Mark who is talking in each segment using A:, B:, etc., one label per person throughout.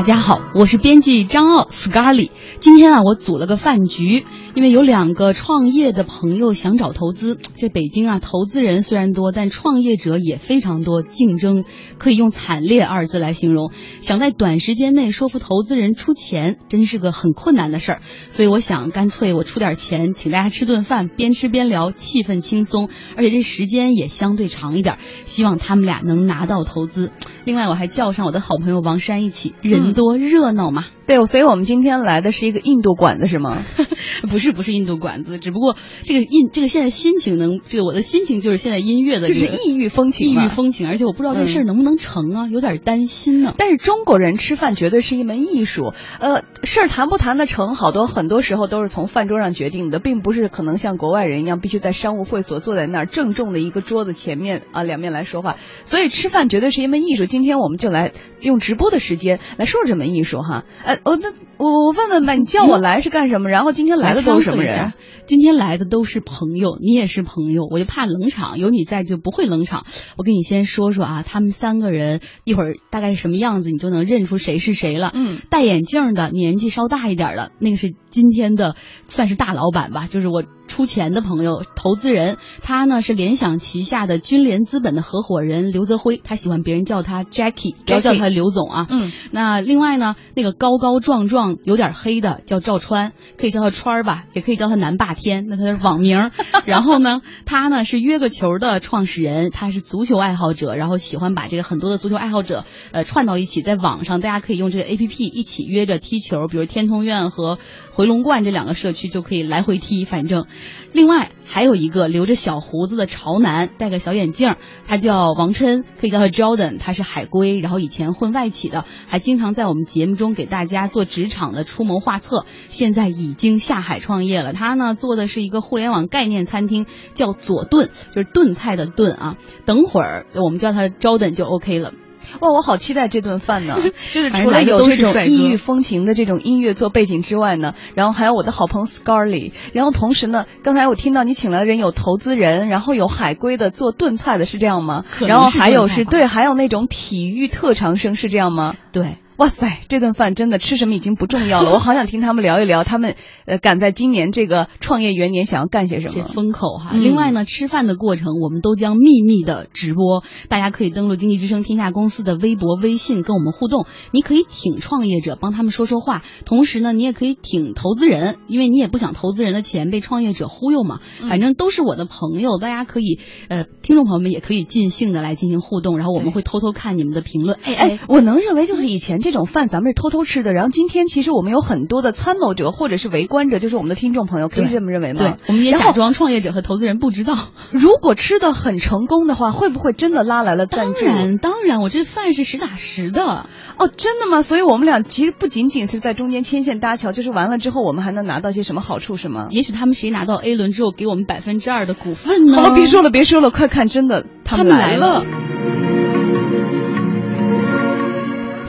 A: 大家好，我是编辑张傲 Scarly。今天啊，我组了个饭局，因为有两个创业的朋友想找投资。这北京啊，投资人虽然多，但创业者也非常多，竞争可以用惨烈二字来形容。想在短时间内说服投资人出钱，真是个很困难的事儿。所以我想，干脆我出点钱，请大家吃顿饭，边吃边聊，气氛轻松，而且这时间也相对长一点，希望他们俩能拿到投资。另外，我还叫上我的好朋友王山一起，人多热闹嘛。
B: 对，所以我们今天来的是一个印度馆子，是吗？
A: 不是，不是印度馆子，只不过这个印，这个现在心情能，这个我的心情就是现在音乐的，
B: 就是异域风情，
A: 异域风情，而且我不知道这事儿能不能成啊，有点担心呢。
B: 但是中国人吃饭绝对是一门艺术，呃，事儿谈不谈得成，好多很多时候都是从饭桌上决定的，并不是可能像国外人一样必须在商务会所坐在那儿郑重的一个桌子前面啊两面来说话。所以吃饭绝对是一门艺术。今天我们就来用直播的时间来说说这门艺术哈。呃，哦，那我我问问吧，你叫我来是干什么？然后今天来的都是什么人？
A: 今天来的都是朋友，你也是朋友，我就怕冷场，有你在就不会冷场。我跟你先说说啊，他们三个人一会儿大概是什么样子，你就能认出谁是谁了。
B: 嗯，
A: 戴眼镜的，年纪稍大一点的，那个是今天的算是大老板吧，就是我。出钱的朋友，投资人，他呢是联想旗下的君联资本的合伙人刘泽辉，他喜欢别人叫他 Jackie，不要叫他刘总啊。
B: 嗯，
A: 那另外呢，那个高高壮壮、有点黑的叫赵川，可以叫他川儿吧，也可以叫他南霸天，那他是网名。然后呢，他呢是约个球的创始人，他是足球爱好者，然后喜欢把这个很多的足球爱好者呃串到一起，在网上大家可以用这个 A P P 一起约着踢球，比如天通苑和回龙观这两个社区就可以来回踢，反正。另外还有一个留着小胡子的潮男，戴个小眼镜，他叫王琛，可以叫他 Jordan，他是海归，然后以前混外企的，还经常在我们节目中给大家做职场的出谋划策，现在已经下海创业了。他呢做的是一个互联网概念餐厅，叫左炖，就是炖菜的炖啊。等会儿我们叫他 Jordan 就 OK 了。
B: 哇，我好期待这顿饭呢！就是除了有这种异域风情的这种音乐做背景之外呢，然后还有我的好朋友 Scarly，然后同时呢，刚才我听到你请来的人有投资人，然后有海归的做炖菜的是这样吗？然后还有是对，还有那种体育特长生是这样吗？
A: 对。
B: 哇塞，这顿饭真的吃什么已经不重要了，我好想听他们聊一聊，他们呃赶在今年这个创业元年想要干些什么？
A: 这风口哈。另外呢，吃饭的过程我们都将秘密的直播，大家可以登录经济之声天下公司的微博、微信跟我们互动。你可以挺创业者，帮他们说说话，同时呢，你也可以挺投资人，因为你也不想投资人的钱被创业者忽悠嘛。反正都是我的朋友，大家可以呃，听众朋友们也可以尽兴的来进行互动，然后我们会偷偷看你们的评论。
B: 哎哎，我能认为就是以前这。这种饭咱们是偷偷吃的，然后今天其实我们有很多的参谋者或者是围观者，就是我们的听众朋友，可以这么认为吗？
A: 对，我们也假装创业者和投资人不知道。
B: 如果吃的很成功的话，会不会真的拉来了赞助？
A: 当然，当然，我这饭是实打实的。
B: 哦，真的吗？所以我们俩其实不仅仅是在中间牵线搭桥，就是完了之后我们还能拿到些什么好处，是吗？
A: 也许他们谁拿到 A 轮之后给我们百分之二的股份呢？
B: 好了，别说了，别说了，快看，真的
A: 他
B: 们
A: 来了。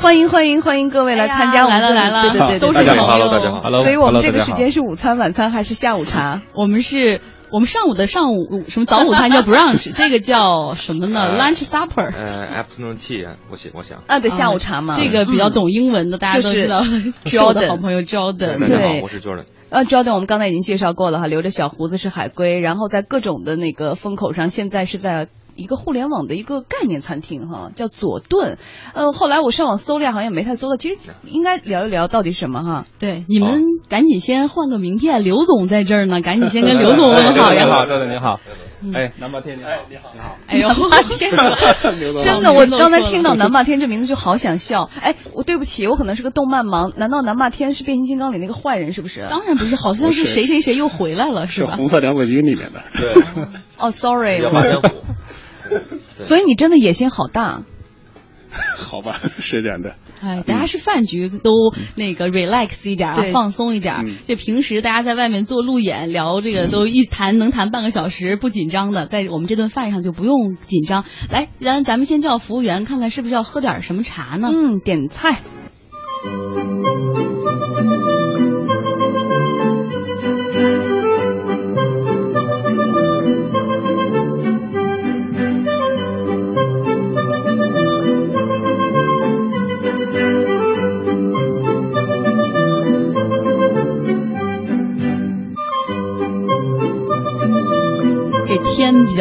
B: 欢迎欢迎欢迎各位来参加，
A: 来了来了，
B: 对对对，都是
C: 大家好，Hello 大家好，Hello，
B: 所以我们这个时间是午餐、晚餐还是下午茶？
A: 我们是我们上午的上午什么早午餐叫 brunch，这个叫什么呢？lunch supper，
C: 呃，afternoon tea，我想我想
B: 啊，对，下午茶嘛，
A: 这个比较懂英文的大家都知道，Jordan 好朋友 Jordan，
B: 对，
C: 我是 Jordan。
B: 呃，Jordan，我们刚才已经介绍过了哈，留着小胡子是海龟，然后在各种的那个风口上，现在是在。一个互联网的一个概念餐厅哈，叫佐顿。呃，后来我上网搜了，好像也没太搜到。其实应该聊一聊到底什么哈。
A: 对，你们赶紧先换个名片，刘总在这儿呢，赶紧先跟刘总问好
D: 呀。你好，赵总你好。哎，南霸天你好，你好，你好。
B: 哎呦，南霸天，真的，我刚才听到南霸天这名字就好想笑。哎，我对不起，我可能是个动漫盲。难道南霸天是变形金刚里那个坏人是不是？
A: 当然不是，好像是谁谁谁又回来了是吧？
D: 红色两轨军里面的。
C: 对。
B: 哦，sorry。所以你真的野心好大，
D: 好吧，是这样的。
A: 哎，大家是饭局，都那个 relax 一点，放松一点。就平时大家在外面做路演聊这个，都一谈能谈半个小时，不紧张的，在我们这顿饭上就不用紧张。来，咱咱们先叫服务员，看看是不是要喝点什么茶呢？
B: 嗯，点菜。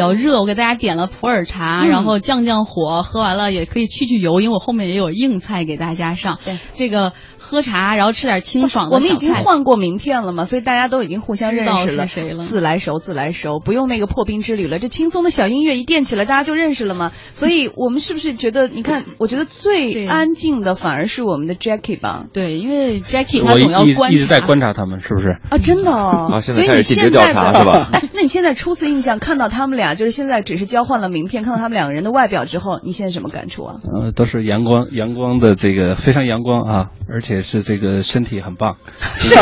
A: 较热，我给大家点了普洱茶，然后降降火，喝完了也可以去去油，因为我后面也有硬菜给大家上。
B: 对，
A: 这个喝茶，然后吃点清爽的
B: 我们已经换过名片了嘛，所以大家都已经互相认识
A: 了。
B: 谁了？自来熟，自来熟，不用那个破冰之旅了。这轻松的小音乐一垫起来，大家就认识了嘛。所以我们是不是觉得？你看，我觉得最安静的反而是我们的 Jackie 吧？
A: 对，因为 Jackie 他总要观
E: 察，一直在观察他们，是不是？
B: 啊，真的。
C: 啊，
B: 所以
C: 你
B: 现在
C: 的是吧？
B: 哎，那你现在初次印象看到他们俩，就是现在只是交换了名片，看到他们两个人的外表之后，你现在什么感触啊？
E: 呃，都是阳光，阳光的这个非常阳光啊，而且是这个身体很棒，
B: 是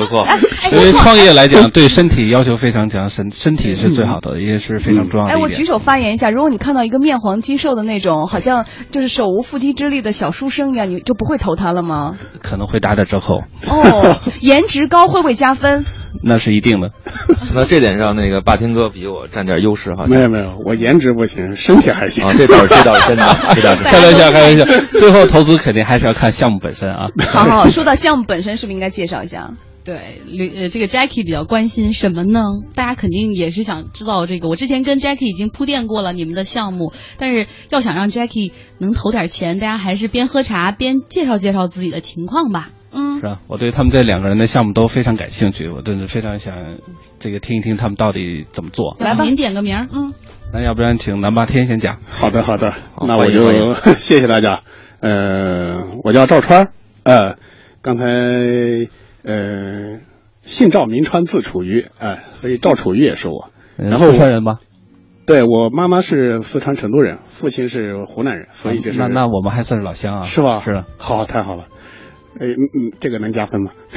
C: 不错。
E: 因为创业来讲，对身体要求非常强，身身体是最好的，也是非常重要的。
B: 哎，我举手发言一下，如果你看到一个面黄肌瘦的那种，好像就是手无缚鸡之力的小书生一样，你就不会投他了吗？
E: 可能会打点折扣。
B: 哦，颜值高会不会加分？
E: 那是一定的。
C: 那这点上，那个霸天哥比我占点优势哈。
D: 没有没有，我颜值不行，身体还行。
C: 啊，这倒是这倒是真的，这倒是。
E: 开玩笑，开玩笑。最后投资肯定还是要看项目本身啊。
B: 好好说到项目本身，是不是应该介绍一下？
A: 对，呃，这个 Jackie 比较关心什么呢？大家肯定也是想知道这个。我之前跟 Jackie 已经铺垫过了你们的项目，但是要想让 Jackie 能投点钱，大家还是边喝茶边介绍介绍自己的情况吧。
B: 嗯，
E: 是吧，我对他们这两个人的项目都非常感兴趣，我真是非常想这个听一听他们到底怎么做。
A: 来吧，您点个名。嗯，
E: 那要不然请南霸天先讲。
D: 好的，好的，那我就 谢谢大家。呃，我叫赵川，呃，刚才。呃，姓赵名川，字楚瑜，哎，所以赵楚瑜也是我。然后
E: 四川人吗？
D: 对我妈妈是四川成都人，父亲是湖南人，所以就是
E: 那那我们还算是老乡啊，
D: 是吧？
E: 是，
D: 好，太好了。哎，嗯嗯，这个能加分吗？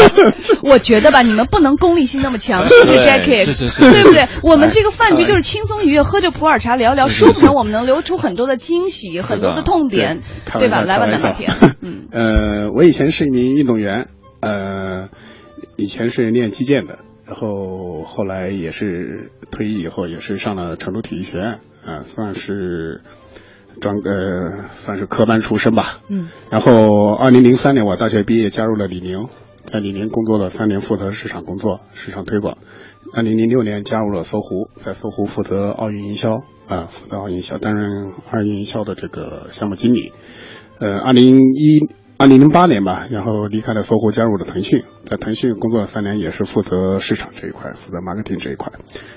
B: 我觉得吧，你们不能功利心那么强，是不是
E: ，Jackie？是是是，
B: 对不对？我们这个饭局就是轻松愉悦，喝着普洱茶聊聊，说不定我们能留出很多的惊喜，很多的痛点，对吧？来吧，南马天。
D: 嗯，呃，我以前是一名运动员。呃，以前是练击剑的，然后后来也是退役以后也是上了成都体育学院，啊，算是专呃算是科班出身吧。
B: 嗯。
D: 然后二零零三年我大学毕业，加入了李宁，在李宁工作了三年，负责市场工作、市场推广。二零零六年加入了搜狐，在搜狐负责奥运营销，啊，负责奥运营销，担任奥运营销的这个项目经理。呃，二零一。二零零八年吧，然后离开了搜狐，加入了腾讯，在腾讯工作了三年，也是负责市场这一块，负责 marketing 这一块。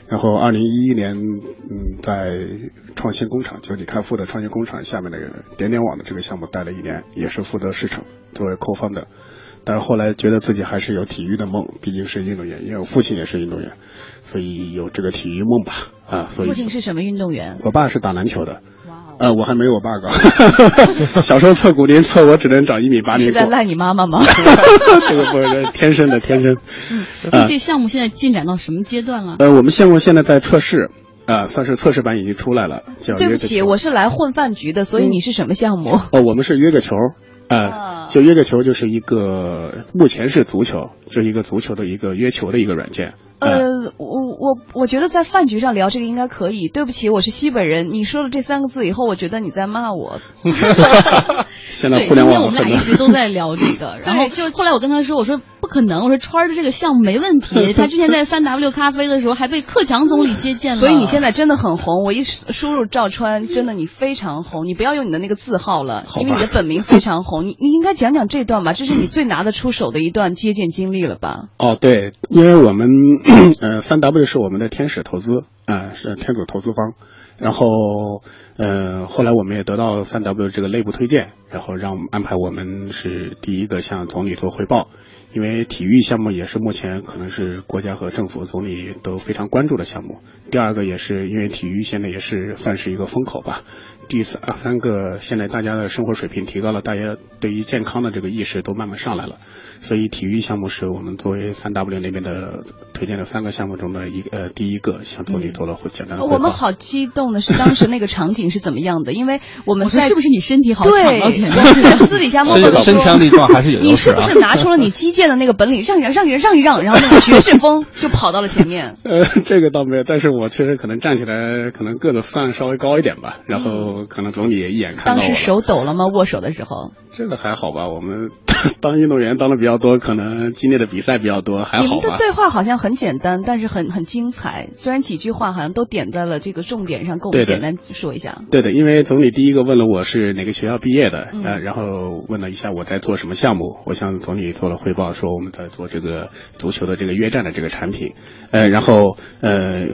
D: 然后二零一一年，嗯，在创新工厂，就李开复的创新工厂下面那个点点网的这个项目待了一年，也是负责市场，作为 co-founder。但是后来觉得自己还是有体育的梦，毕竟是运动员，因为我父亲也是运动员，所以有这个体育梦吧。啊，所以
B: 父亲是什么运动员？
D: 我爸是打篮球的。呃，我还没有我爸高。小时候测骨龄测我只能长一米八零。
B: 是在赖你妈妈吗？
D: 这个不是天生的，天生。
A: 嗯，这项目现在进展到什么阶段了？
D: 呃，我们项目现在在测试，啊，算是测试版已经出来了。
B: 对不起，我是来混饭局的，所以你是什么项目？
D: 哦，我们是约个球。啊，就约个球就是一个，目前是足球，是一个足球的一个约球的一个软件。
B: 呃，我我我觉得在饭局上聊这个应该可以。对不起，我是西北人。你说了这三个字以后，我觉得你在骂我。
D: 现在互联网，
A: 我们俩一直都在聊这个，然后就后来我跟他说，我说不可能，我说川儿的这个项目没问题。他之前在三 W 咖啡的时候还被克强总理接见了。
B: 所以你现在真的很红。我一输入赵川，真的你非常红。你不要用你的那个字号了，因为你的本名非常红。你你应该讲讲这段吧，这是你最拿得出手的一段接见经历了吧？
D: 哦，对，因为我们。呃，三 W 是我们的天使投资啊，是天主投资方。然后，呃，后来我们也得到三 W 这个内部推荐，然后让安排我们是第一个向总理做汇报。因为体育项目也是目前可能是国家和政府总理都非常关注的项目。第二个也是因为体育现在也是算是一个风口吧。第三三个现在大家的生活水平提高了，大家对于健康的这个意识都慢慢上来了。所以体育项目是我们作为三 W 那边的推荐的三个项目中的一呃第一个，向总理做了简单的汇
B: 报。我们好激动的是当时那个场景是怎么样的？因为我们在
A: 是不是你身体好抢到前
B: 面？私底下默默的
E: 说，身强力壮还是有
B: 你是不是拿出了你击剑的那个本领？让一让，让一让，让一让，然后那个爵士风就跑到了前面。
D: 呃，这个倒没有，但是我确实可能站起来可能个子算稍微高一点吧。然后候可能总理也一眼看到。
B: 当时手抖了吗？握手的时候？
D: 这个还好吧？我们当运动员当的比较多，可能经历的比赛比较多，还好吧？
B: 你们的对话好像很简单，但是很很精彩。虽然几句话好像都点在了这个重点上，跟我们简单说一下。
D: 对的，因为总理第一个问了我是哪个学校毕业的，
B: 嗯
D: 呃，然后问了一下我在做什么项目，我向总理做了汇报，说我们在做这个足球的这个约战的这个产品，呃，然后呃。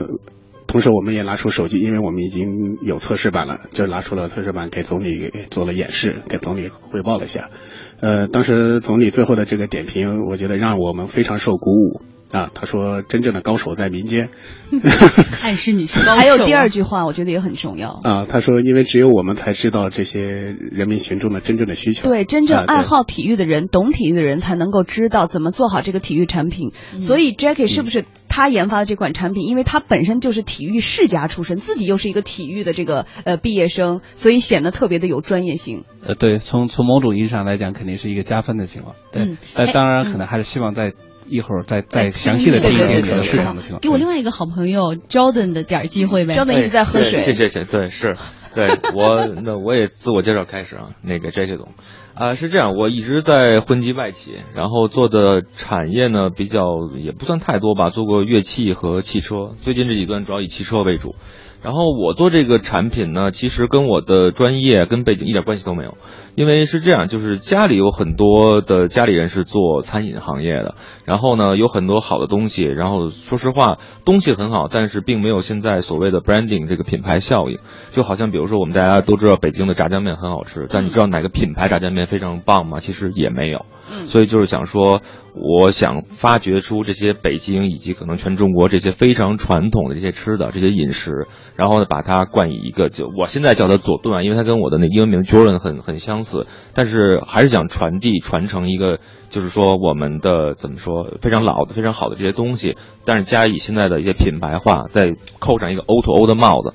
D: 同时，我们也拿出手机，因为我们已经有测试版了，就拿出了测试版给总理做了演示，给总理汇报了一下。呃，当时总理最后的这个点评，我觉得让我们非常受鼓舞啊。他说：“真正的高手在民间。”
A: 暗示你是高手。
B: 还有第二句话，我觉得也很重要。
D: 啊，他说，因为只有我们才知道这些人民群众的真正的需求。
B: 对，真正爱好体育的人、懂体育的人才能够知道怎么做好这个体育产品。所以 Jackie 是不是他研发的这款产品？因为他本身就是体育世家出身，自己又是一个体育的这个呃毕业生，所以显得特别的有专业性。
E: 呃，对，从从某种意义上来讲，肯定是一个加分的情况。对
A: 嗯，
E: 呃，
A: 哎
E: 当然
A: 嗯
E: 可能还是希望在一会儿再
A: 再
E: 再详细的听一听你的市
A: 对
E: 场的情况。
A: 给我另外一个好朋友 Jordan 的点儿机会呗。
B: Jordan 一直在喝水。
C: 谢谢谢谢，对是，对我那 我也自我介绍开始啊，那个 J.K. 总，啊、是这样，我一直在混迹外企，然后做的产业呢比较也不算太多吧，做过乐器和汽车，最近这几段主要以汽车为主。然后我做这个产品呢，其实跟我的专业跟背景一点关系都没有，因为是这样，就是家里有很多的家里人是做餐饮行业的，然后呢有很多好的东西，然后说实话东西很好，但是并没有现在所谓的 branding 这个品牌效应，就好像比如说我们大家都知道北京的炸酱面很好吃，但你知道哪个品牌炸酱面非常棒吗？其实也没有，
B: 嗯。
C: 所以就是想说，我想发掘出这些北京以及可能全中国这些非常传统的这些吃的这些饮食，然后呢把它冠以一个就我现在叫它佐顿啊，因为它跟我的那英文名 Jordan 很很相似，但是还是想传递传承一个，就是说我们的怎么说非常老的非常好的这些东西，但是加以现在的一些品牌化，再扣上一个 O to O 的帽子，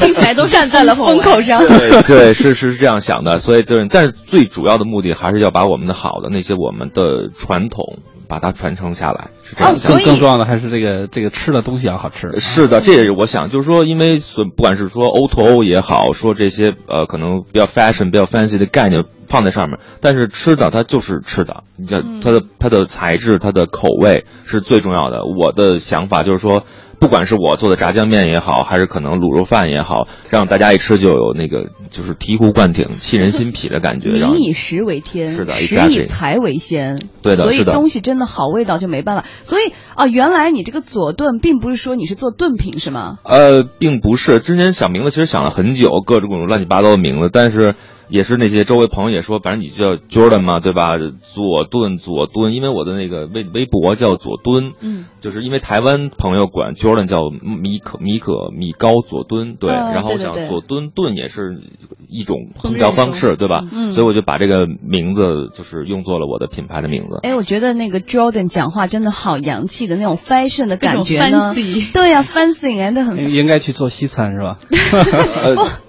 A: 听起来都
B: 站在了 风口上。
C: 对对，是是是这样想的，所以对，但是最主要的目的还是要把我们的好的那些我们的传统，把它传承下来，是这样
E: 更更重要的还是这个这个吃的东西要好吃。
C: 是的，这也是我想，就是说，因为所不管是说 O to O 也好，说这些呃可能比较 fashion、比较 fancy 的概念放在上面，但是吃的它就是吃的，你看它的它的材质、它的口味是最重要的。我的想法就是说。不管是我做的炸酱面也好，还是可能卤肉饭也好，让大家一吃就有那个就是醍醐灌顶、沁人心脾的感觉。
B: 民以食为天，
C: 是的
B: 食以财为先。
C: 对的
B: 所以东西真的好味道就没办法。所以啊、原来你这个佐炖并不是说你是做炖品是吗？
C: 呃，并不是，之前想名字其实想了很久，各种各种乱七八糟的名字，但是也是那些周围朋友也说，反正你就叫 Jordan 嘛，对吧？左顿，左敦，因为我的那个微微博叫左敦，
B: 嗯，
C: 就是因为台湾朋友管 Jordan 叫米可米可米高左敦，对，
B: 哦
C: 然后我想
B: 对对对
C: 佐敦炖也是一种
A: 烹
C: 调方式，对吧？
B: 嗯
C: 所以我就把这个名字就是用作了我的品牌的名字。
B: 哎，我觉得那个 Jordan 讲话真的好洋气的那种 fashion 的感觉呢。
A: fancy
B: 对呀、f a n c y 哎，那很。
E: 应该去做西餐是吧？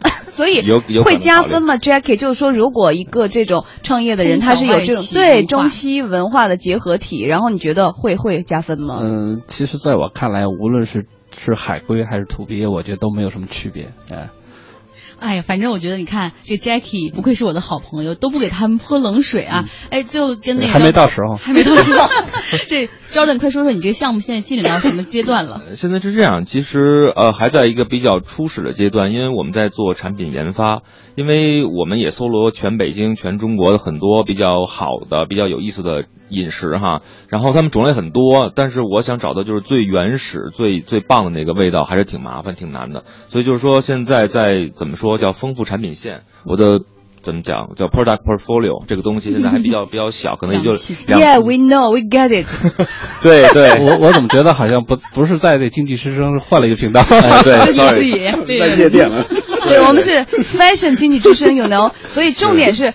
B: 所以会加分吗？Jackie 就是说，如果一个这种创业的人，他是有这种对中西文化的结合体，然后你觉得会会加分吗？
E: 嗯，其实在我看来，无论是是海归还是土鳖，我觉得都没有什么区别。哎，
A: 哎呀，反正我觉得你看这 Jackie 不愧是我的好朋友，都不给他们泼冷水啊！哎，最后跟那个
E: 还没到时候。
A: 还没到时候。这 Jordan，快说说你这个项目现在进展到什么阶段了？
C: 呃现在是这样，其实呃还在一个比较初始的阶段，因为我们在做产品研发，因为我们也搜罗全北京、全中国的很多比较好的、比较有意思的饮食哈，然后他们种类很多，但是我想找的就是最原始、最最棒的那个味道，还是挺麻烦、挺难的。所以就是说，现在在怎么说叫丰富产品线，我的。怎么讲叫 product portfolio 这个东西现在还比较比较小，可能也就
B: Yeah, we know, we get it
C: 对对，
E: 我我怎么觉得好像不不是在这经济之声换了一个频道？
C: 哎 对，sorry，
A: 对
D: 在夜店了。
B: 对，我们是 fashion 经济之声，you know，所以重点是。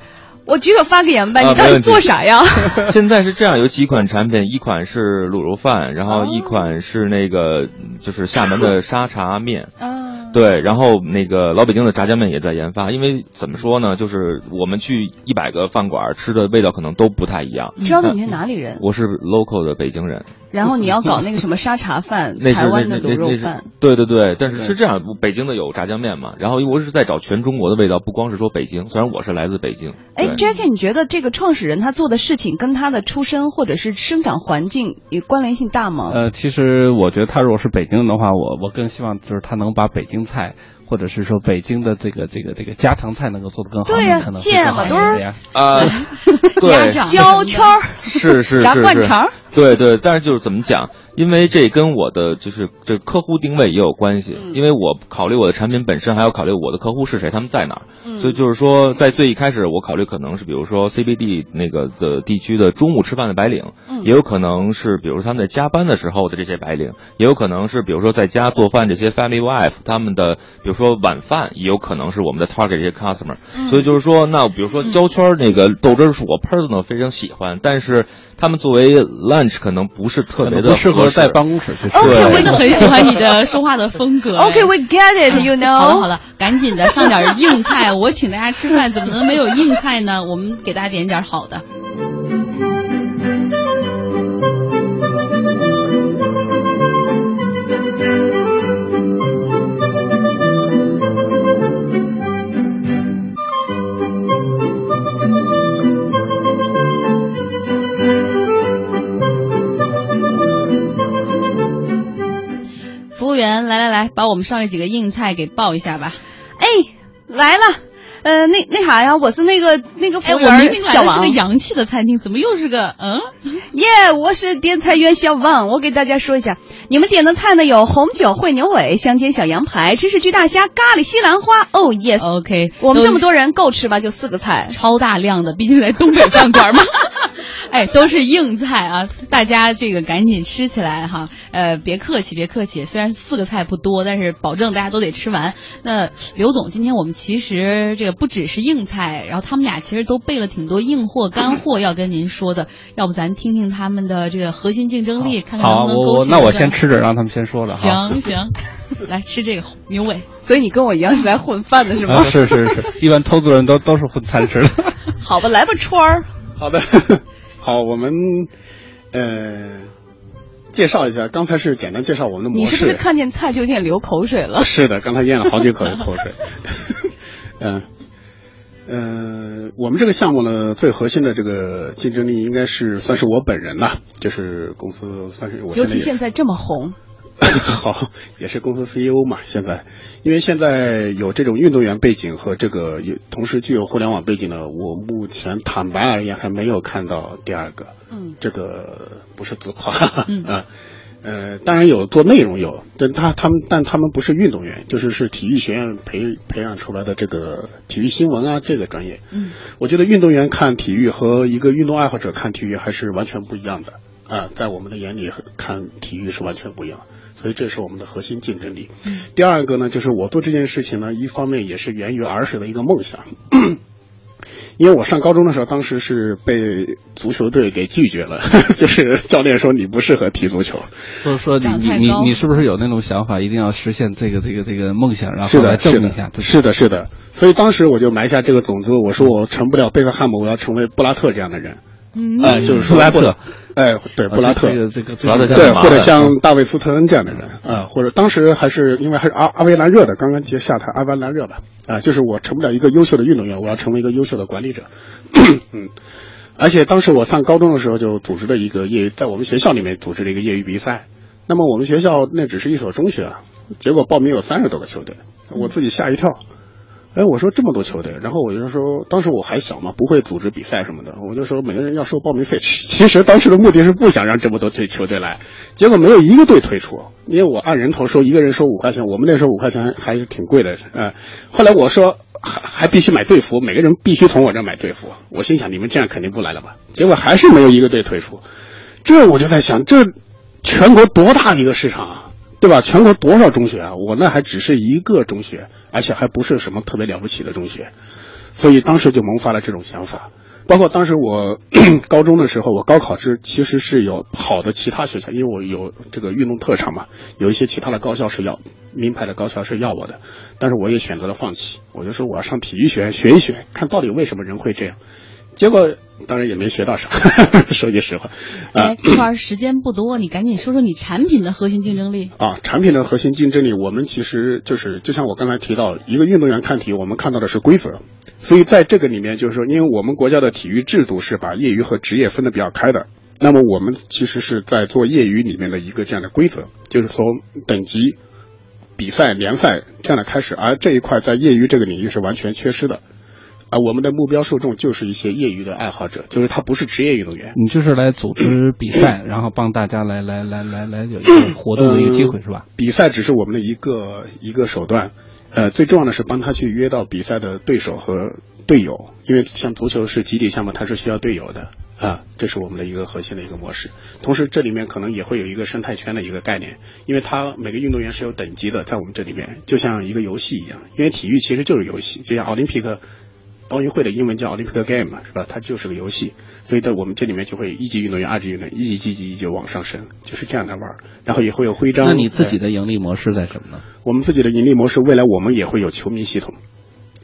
B: 我举手发个言吧，你到底做啥呀？
C: 现在是这样，有几款产品，一款是卤肉饭，然后
B: 哦
C: 一款是那个就是厦门的沙茶面。
B: 啊，
C: 对，然后那个老北京的炸酱面也在研发，因为怎么说呢，就是我们去一百个饭馆吃的味道可能都不太一样。
B: 知道你是哪里人？
C: 我是 local 的北京人。
B: 然后你要搞那个什么沙茶饭，台湾的卤肉饭。
C: 对对对，但是是这样，北京的有炸酱面嘛，然后我是在找全中国的味道，不光是说北京，虽然我是来自北京。
B: 哎，Jackie，你觉得这个创始人他做的事情跟他的出身或者是生长环境有关联性大吗？
E: 呃，其实我觉得他如果是北京的话，我我更希望就是他能把北京菜。或者是说北京的这个这个这个家常菜能够做得更好，
B: 对
E: 呀，
B: 芥末墩儿
C: 啊，
B: 鸭掌、焦圈儿，
C: 是是是
B: 炸灌肠，
C: 对对，但是就是怎么讲？因为这跟我的就是这客户定位也有关系，因为我考虑我的产品本身，还要考虑我的客户是谁，他们在哪儿。所以就是说，在最一开始，我考虑可能是比如说 CBD 那个的地区的中午吃饭的白领，也有可能是比如他们在加班的时候的这些白领，也有可能是比如说在家做饭这些 family wife，他们的比如说晚饭也有可能是我们的 target 这些 customer。所以就是说，那比如说胶圈那个豆汁儿是我 personal 非常喜欢，但是他们作为 lunch 可能不是特别的
E: 适合在办公室去吃。
A: OK，我真的很喜欢你的说话的风格。
B: OK，we get it，you know。
A: 好了好了，赶紧的上点硬菜，我请大家吃饭，怎么能没有硬菜呢？我们给大家点点好的。员来来来，把我们上面几个硬菜给报一下吧。
B: 哎，来了，呃，那那啥呀，我是那个那个服务员小王。
A: 是个洋气的餐厅，怎么又是个嗯？
B: 耶，我是点菜员小王。我给大家说一下，你们点的菜呢有红酒烩牛尾、香煎小羊排、芝士焗大虾、咖喱西兰花。哦
A: ，yes，OK，
B: 我们这么多人够吃吧？就四个菜，
A: 超大量的，毕竟在东北饭馆嘛。哎，都是硬菜啊！大家这个赶紧吃起来哈。呃，别客气，别客气。虽然四个菜不多，但是保证大家都得吃完。那刘总，今天我们其实这个不只是硬菜，然后他们俩其实都备了挺多硬货、干货要跟您说的。要不咱听听他们的这个核心竞争力，看看能不能勾起。
E: 那我先吃着，让他们先说了。
A: 行行，来吃这个牛尾。
B: 所以你跟我一样是来混饭的是吗？
E: 是是是，一般投资人都都是混餐吃的。
B: 好吧，来吧，川儿。
D: 好的。好，我们呃介绍一下，刚才是简单介绍我们的模式。
B: 你是不是看见菜就有点流口水了？
D: 是的，刚才咽了好几口口水。嗯 嗯，我们这个项目呢，最核心的这个竞争力应该是算是我本人了，就是公司算是我。
B: 尤其现在这么红。
D: 好，也是公司 CEO 嘛。现在，因为现在有这种运动员背景和这个有同时具有互联网背景的，我目前坦白而言还没有看到第二个。
B: 嗯，
D: 这个不是自夸啊。呃，当然有做内容有，但他他们但他们不是运动员，就是是体育学院培培养出来的这个体育新闻啊这个专业。
B: 嗯，
D: 我觉得运动员看体育和一个运动爱好者看体育还是完全不一样的啊，在我们的眼里看体育是完全不一样。所以这是我们的核心竞争力。第二个呢，就是我做这件事情呢，一方面也是源于儿时的一个梦想。因为我上高中的时候，当时是被足球队给拒绝了，就是教练说你不适合踢足球。
E: 所以说你你你你是不是有那种想法，一定要实现这个这个这个梦想，然后来证明一下？
D: 是的，是的。所以当时我就埋下这个种子，我说我成不了贝克汉姆，我要成为布拉特这样的人。
B: 嗯，
D: 哎，就是说
E: 布拉特。
D: 哎，对，布拉特，
E: 这个
C: 布拉特
D: 对，或者像大卫斯特恩这样的人啊，或者当时还是因为还是阿阿维兰热的，刚刚接下台阿维兰热吧，啊，就是我成不了一个优秀的运动员，我要成为一个优秀的管理者，嗯，而且当时我上高中的时候就组织了一个业余，在我们学校里面组织了一个业余比赛，那么我们学校那只是一所中学啊，结果报名有三十多个球队，我自己吓一跳。哎，我说这么多球队，然后我就说，当时我还小嘛，不会组织比赛什么的，我就说每个人要收报名费。其实当时的目的是不想让这么多队球队来，结果没有一个队退出，因为我按人头收，一个人收五块钱，我们那时候五块钱还是挺贵的，呃。后来我说还还必须买队服，每个人必须从我这买队服。我心想你们这样肯定不来了吧？结果还是没有一个队退出，这我就在想，这全国多大的一个市场啊？对吧？全国多少中学啊？我那还只是一个中学，而且还不是什么特别了不起的中学，所以当时就萌发了这种想法。包括当时我 高中的时候，我高考之其实是有好的其他学校，因为我有这个运动特长嘛，有一些其他的高校是要名牌的高校是要我的，但是我也选择了放弃，我就说我要上体育学院学一学，看到底为什么人会这样。结果当然也没学到啥，说句实话。
A: 哎，这块时间不多，你赶紧说说你产品的核心竞争力
D: 啊！产品的核心竞争力，我们其实就是就像我刚才提到，一个运动员看题，我们看到的是规则。所以在这个里面，就是说，因为我们国家的体育制度是把业余和职业分得比较开的，那么我们其实是在做业余里面的一个这样的规则，就是从等级、比赛、联赛这样的开始，而这一块在业余这个领域是完全缺失的。啊，我们的目标受众就是一些业余的爱好者，就是他不是职业运动员。
E: 你就是来组织比赛，然后帮大家来来来来来有一个活动的一个机会，是吧？
D: 比赛只是我们的一个一个手段，呃，最重要的是帮他去约到比赛的对手和队友，因为像足球是集体项目，它是需要队友的啊，这是我们的一个核心的一个模式。同时，这里面可能也会有一个生态圈的一个概念，因为它每个运动员是有等级的，在我们这里面就像一个游戏一样，因为体育其实就是游戏，就像奥林匹克。奥运会的英文叫 Olympic Game 嘛，是吧？它就是个游戏，所以在我们这里面就会一级运动员、二级运动员，一级一、级一级往上升，就是这样来玩。然后也会有徽章。
E: 那你自己的盈利模式在什么呢？
D: 我们自己的盈利模式，未来我们也会有球迷系统。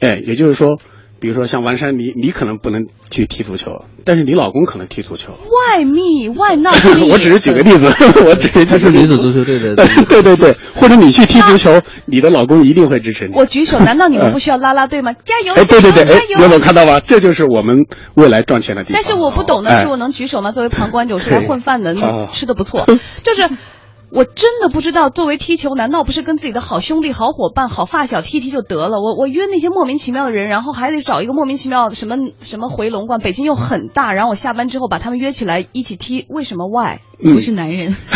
D: 哎，也就是说。比如说像王山，你你可能不能去踢足球，但是你老公可能踢足球。
B: Why me? Why not?
D: 我只是举个例子，我只是
E: 就是女子足球队的。
D: 对对对，或者你去踢足球，你的老公一定会支持你。
B: 我举手，难道你们不需要拉拉队吗？加油！
D: 哎，对对对，
B: 加油！
D: 有没有看到吗？这就是我们未来赚钱的地方。
B: 但是我不懂的是，我能举手吗？作为旁观者，我是来混饭的，吃的不错，就是。我真的不知道，作为踢球，难道不是跟自己的好兄弟、好伙伴、好发小踢踢就得了？我我约那些莫名其妙的人，然后还得找一个莫名其妙什么什么回龙观，北京又很大，然后我下班之后把他们约起来一起踢，为什么？Why？
A: 不是男人。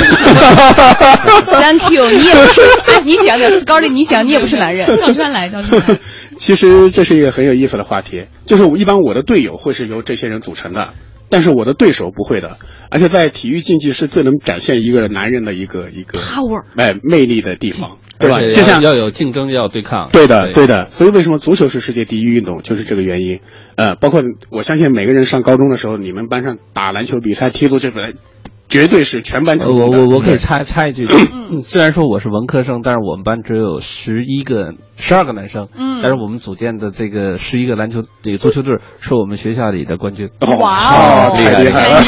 B: Thank you，你也不是。你讲讲，Scotty，你讲，你也不是男人。
A: 赵川来，赵川来。
D: 其实这是一个很有意思的话题，就是一般我的队友会是由这些人组成的。但是我的对手不会的，而且在体育竞技是最能展现一个男人的一个一个
B: power
D: 哎魅力的地方，对吧？就像
E: 要有竞争，要对抗。
D: 对的，对的。所以为什么足球是世界第一运动，就是这个原因。呃，包括我相信每个人上高中的时候，你们班上打篮球比赛、踢足球比赛。绝对是全班。
E: 我我我可以插插一句，虽然说我是文科生，但是我们班只有十一个、十二个男生。嗯，但是我们组建的这个十一个篮球这个足球队是我们学校里的冠军。
B: 哇
D: 哦，厉害厉害！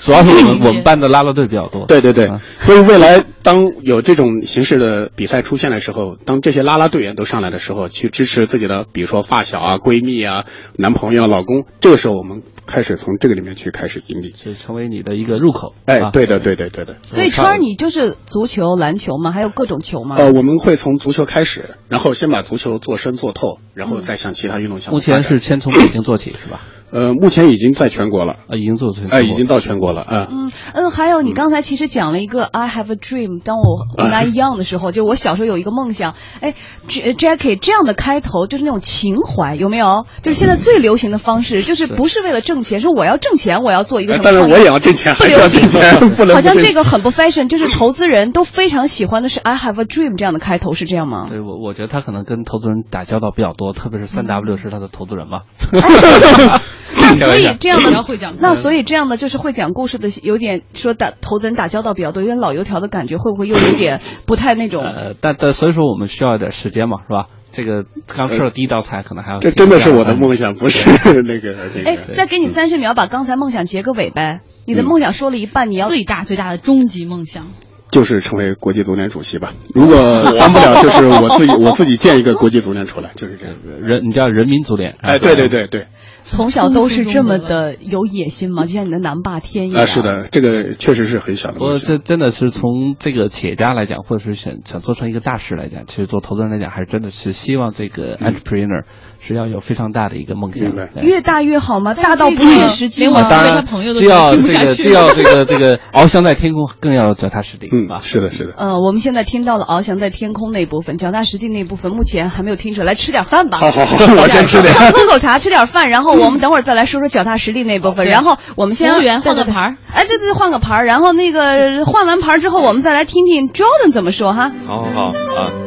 E: 主要是我们我们班的拉拉队比较多。
D: 对对对，所以未来当有这种形式的比赛出现的时候，当这些拉拉队员都上来的时候，去支持自己的，比如说发小啊、闺蜜啊、男朋友、老公，这个时候我们开始从这个里面去开始盈利，
E: 就成为你的一个入口。
D: 哎。对的，对对对的。
B: 所以川儿，你就是足球、篮球吗？还有各种球吗？
D: 呃，我们会从足球开始，然后先把把足球做深做透，然后再向其他运动项目。
E: 目前是先从北京做起，是吧？
D: 呃，目前已经在全国了
E: 啊，已经做全
D: 哎，已经到全国了
B: 啊。嗯嗯，还有你刚才其实讲了一个 I have a dream，当我 when I young 的时候，就我小时候有一个梦想。哎，Jackie 这样的开头就是那种情怀，有没有？就是现在最流行的方式，就是不是为了挣钱，是我要挣钱，我要做一个什么？
D: 但是我也要挣钱，
B: 不流行，
D: 不能。
B: 好像这个很不 fashion，就是投资人都非常喜欢的是 I have a dream 这样的开头，是这样吗？
E: 对，我我觉得他可能跟投资人打交道比较多，特别是三 W 是他的投资人嘛。
B: 那所以这样的会讲，那所以这样的就是会讲故事的，有点说打投资人打交道比较多，有点老油条的感觉，会不会又有点不太那种？
E: 呃，但但所以说我们需要一点时间嘛，是吧？这个刚吃了第一道菜，可能还要
D: 这真的是我的梦想，不是 那个那个。
B: 哎，再给你三十秒，把刚才梦想结个尾呗。你的梦想说了一半，你要
A: 最大最大的终极梦想
D: 就是成为国际足联主席吧。如果 当不了，就是我自己我自己建一个国际足联出来，就是这样。
E: 人，你叫人民足联。
D: 哎，对对对对。
B: 从小都是这么的有野心吗？就像你的南霸天一样。
D: 啊，是的，这个确实是很小的。
E: 不过这真的是从这个企业家来讲，或者是想想做成一个大事来讲，其实做投资人来讲，还是真的是希望这个 entrepreneur 是要有非常大的一个梦想。
B: 越大越好吗？大到不切实际吗？
A: 当然，既
E: 要这个，既要这个这 个翱翔在天空，更要脚踏实地。
D: 嗯，是的，是的。
B: 嗯，我们现在听到了翱翔在天空那部分，脚踏实地那部分，目前还没有听出来。吃点饭吧。
D: 好好好，我 先吃点。
B: 喝口茶，吃点饭，然后我们等会儿再来说。说说脚踏实地那部分，然后我们先
A: 换个牌儿，
B: 哎，对对，换个牌儿，然后那个换完牌儿之后，我们再来听听 Jordan 怎么说哈。
C: 好好好啊。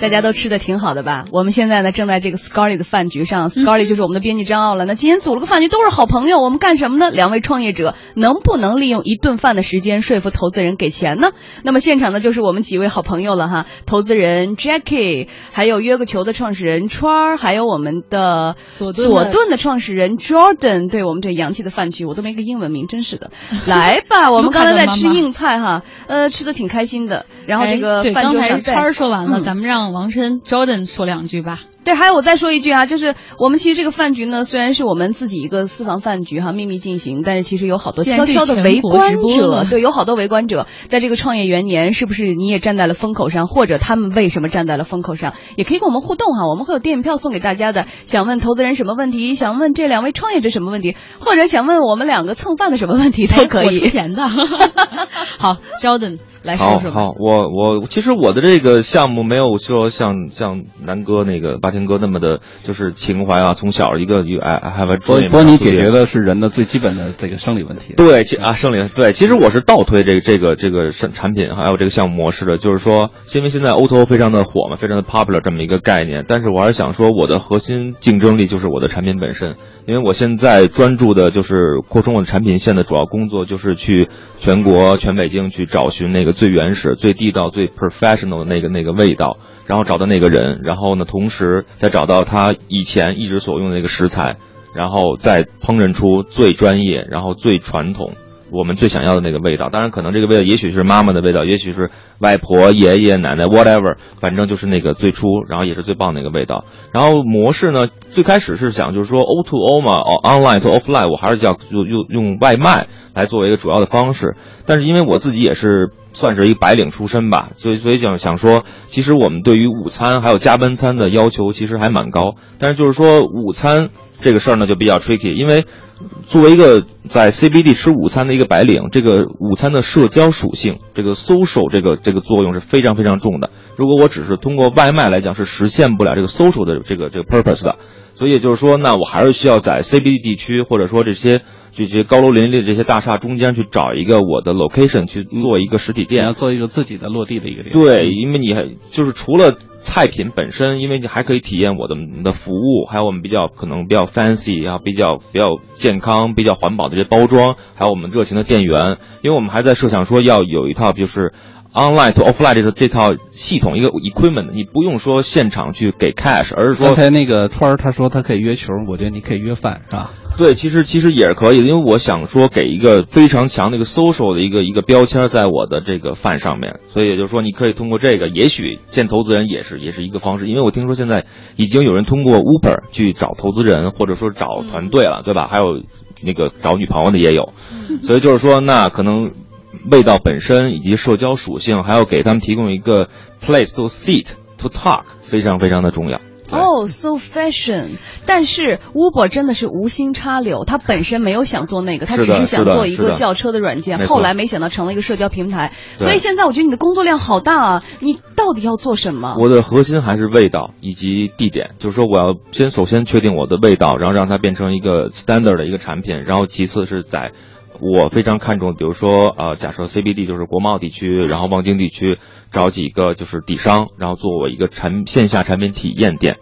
B: 大家都吃的挺好的吧？我们现在呢正在这个 Scarly 的饭局上，Scarly 就是我们的编辑张傲了。那今天组了个饭局，都是好朋友，我们干什么呢？两位创业者能不能利用一顿饭的时间说服投资人给钱呢？那么现场呢就是我们几位好朋友了哈，投资人 Jackie，还有约个球的创始人川儿，还有我们的
A: 左盾
B: 左盾的创始人 Jordan。对我们这洋气的饭局，我都没个英文名，真是的。来吧，我们刚才在吃硬菜哈，呃，吃的挺开心的。然后这个，饭桌上
A: 刚才川儿说完了，
B: 嗯
A: 咱们让王琛 Jordan 说两句吧。
B: 对，还有我再说一句啊，就是我们其实这个饭局呢，虽然是我们自己一个私房饭局哈，秘密进行，但是其实有好多悄悄的围观者，对，有好多围观者，在这个创业元年，是不是你也站在了风口上，或者他们为什么站在了风口上，也可以跟我们互动哈，我们会有电影票送给大家的。想问投资人什么问题，想问这两位创业者什么问题，或者想问我们两个蹭饭的什么问题都可
A: 哎我。钱的。好，Jordan 来说说。
C: 好好，我我其实我的这个项目没有说像像南哥那个八天哥那么的，就是情怀啊，从小一个一个 I I have a
E: 不
C: dream，
E: 不过你
C: 啊
E: 解决的是人的最基本的这个生理问题。
C: 对，其啊，生理对，其实我是倒推这个这个这个产产品还有这个项目模式的，就是说，因为现在 O to O 非常的火嘛，非常的 popular 这么一个概念，但是我还是想说，我的核心竞争力就是我的产品本身，因为我现在专注的就是扩充我的产品线的主要工作，就是去全国全北京去找寻那个最原始、最地道、最 professional 的那个那个味道，然后找到那个人，然后呢，同时再找到他以前一直所用的那个食材。然后再烹饪出最专业，然后最传统，我们最想要的那个味道。当然，可能这个味道也许是妈妈的味道，也许是外婆、爷爷、奶奶，whatever，反正就是那个最初，然后也是最棒的那个味道。然后模式呢，最开始是想就是说 O to O 嘛，，online to offline，我还是要用用用外卖来作为一个主要的方式。但是因为我自己也是算是一个白领出身吧，所以所以想想说，其实我们对于午餐还有加班餐的要求其实还蛮高。但是就是说午餐这个事儿呢就比较 tricky，因为作为一个在 CBD 吃午餐的一个白领，这个午餐的社交属性，这个 social 这个这个作用是非常非常重的。如果我只是通过外卖来讲，是实现不了这个 social 的这个这个 purpose 的。所以也就是说，那我还是需要在 CBD 地区或者说这些这些高楼林立的这些大厦中间去找一个我的 location 去做一个实体店
E: 要。做一个自己的落地的一个点。
C: 对，因为你还就是除了菜品本身，因为你还可以体验我的的服务，还有我们比较可能比较 fancy，然后比较比较健康、比较环保的这些包装，还有我们热情的店员，因为我们还在设想说要有一套就是 online to offline 这个这套系统一个 equipment，你不用说现场去给 cash，而是说
E: 刚才那个川儿他说他可以约球，我觉得你可以约饭，是吧？
C: 对，其实其实也是可以的，因为我想说给一个非常强的一个 social 的一个一个标签在我的这个饭上面，所以也就是说，你可以通过这个，也许见投资人也是也是一个方式，因为我听说现在已经有人通过 Uber 去找投资人，或者说找团队了，对吧？还有那个找女朋友的也有，所以就是说，那可能味道本身以及社交属性，还要给他们提供一个 place to sit to talk，非常非常的重要。对
B: 哦、s o fashion，但是 Uber 真的是无心插柳，他本身没有想做那个，他只
C: 是
B: 想做一个叫车的软件，后来没想到成了一个社交平台，所以现在我觉得你的工作量好大啊，你到底要做什么？
C: 我的核心还是味道以及地点，就是说我要先首先确定我的味道，然后让它变成一个 standard 的一个产品，然后其次是在我非常看重，比如说呃，假设 CBD 就是国贸地区，然后望京地区找几个就是底商，然后做我一个产线下产品体验店。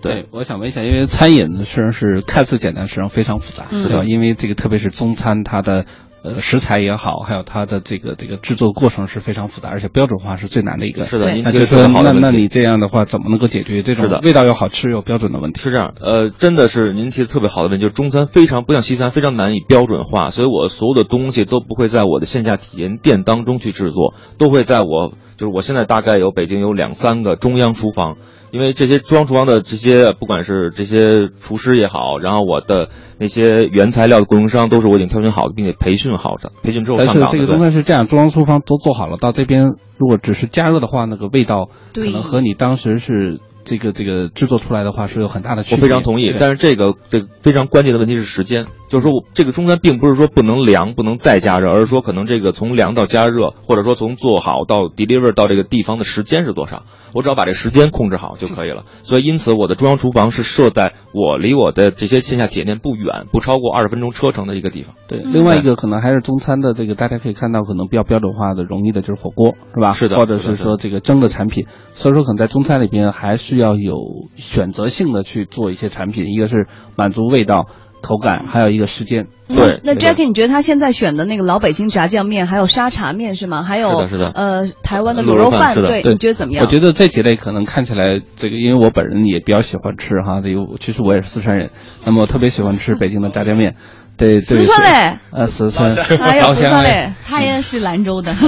C: 对，
E: 我想问一下，因为餐饮呢，实际上是看似简单，实际上非常复杂，
B: 嗯
E: 对吧？因为这个特别是中餐，它的呃食材也好，还有它的这个这个制作过程是非常复杂，而且标准化是最难的一个。
C: 是的，您提的
E: 那就说，
C: 特别好的问题。
E: 那那你这样的话，怎么能够解决这种
C: 的
E: 味道又好吃又标准的问题？
C: 是这样，呃，真的是您提的特别好的问题，就是中餐非常不像西餐，非常难以标准化，所以我所有的东西都不会在我的线下体验店当中去制作，都会在我就是我现在大概有北京有两三个中央厨房，因为这些中央厨房的这些不管是这些厨师也好，然后我的那些原材料的供应商都是我已经挑选好的，并且培训好的，培训之后
E: 但是
C: 上岗的。对
E: 这个东西是这样，中央厨房都做好了，到这边如果只是加热的话，那个味道可能和你当时是这个这个制作出来的话是有很大的区别我。
C: 非常同意，但是这个这个非常关键的问题是时间，就是说这个中餐并不是说不能凉、不能再加热，而是说可能这个从凉到加热，或者说从做好到 deliver 到这个地方的时间是多少，我只要把这时间控制好就可以了。所以因此我的中央厨房是设在我离我的这些线下体验店不远，不超过二十分钟车程的一个地方。
E: 对，另外一个可能还是中餐的这个大家可以看到，可能比较标准化的、容易的就是火锅，是吧？
C: 是的，
E: 或者是说这个蒸的产品。所以说可能在中餐里边还是要有选择性的去做一些产品，一个是满足味道。口感还有一个时间，
C: 对。
B: 那 Jackie，你觉得他现在选的那个老北京炸酱面，还有沙茶面是吗？还有
C: 是的，
B: 呃，台湾的卤肉饭，
C: 对，
B: 你觉得怎么样？
E: 我觉得这几类可能看起来，这个因为我本人也比较喜欢吃哈，这个其实我也是四川人，那么我特别喜欢吃北京的炸酱面。对，
B: 四川嘞，
E: 呃，四川，
B: 哎呀四川嘞，
A: 他也是兰州的。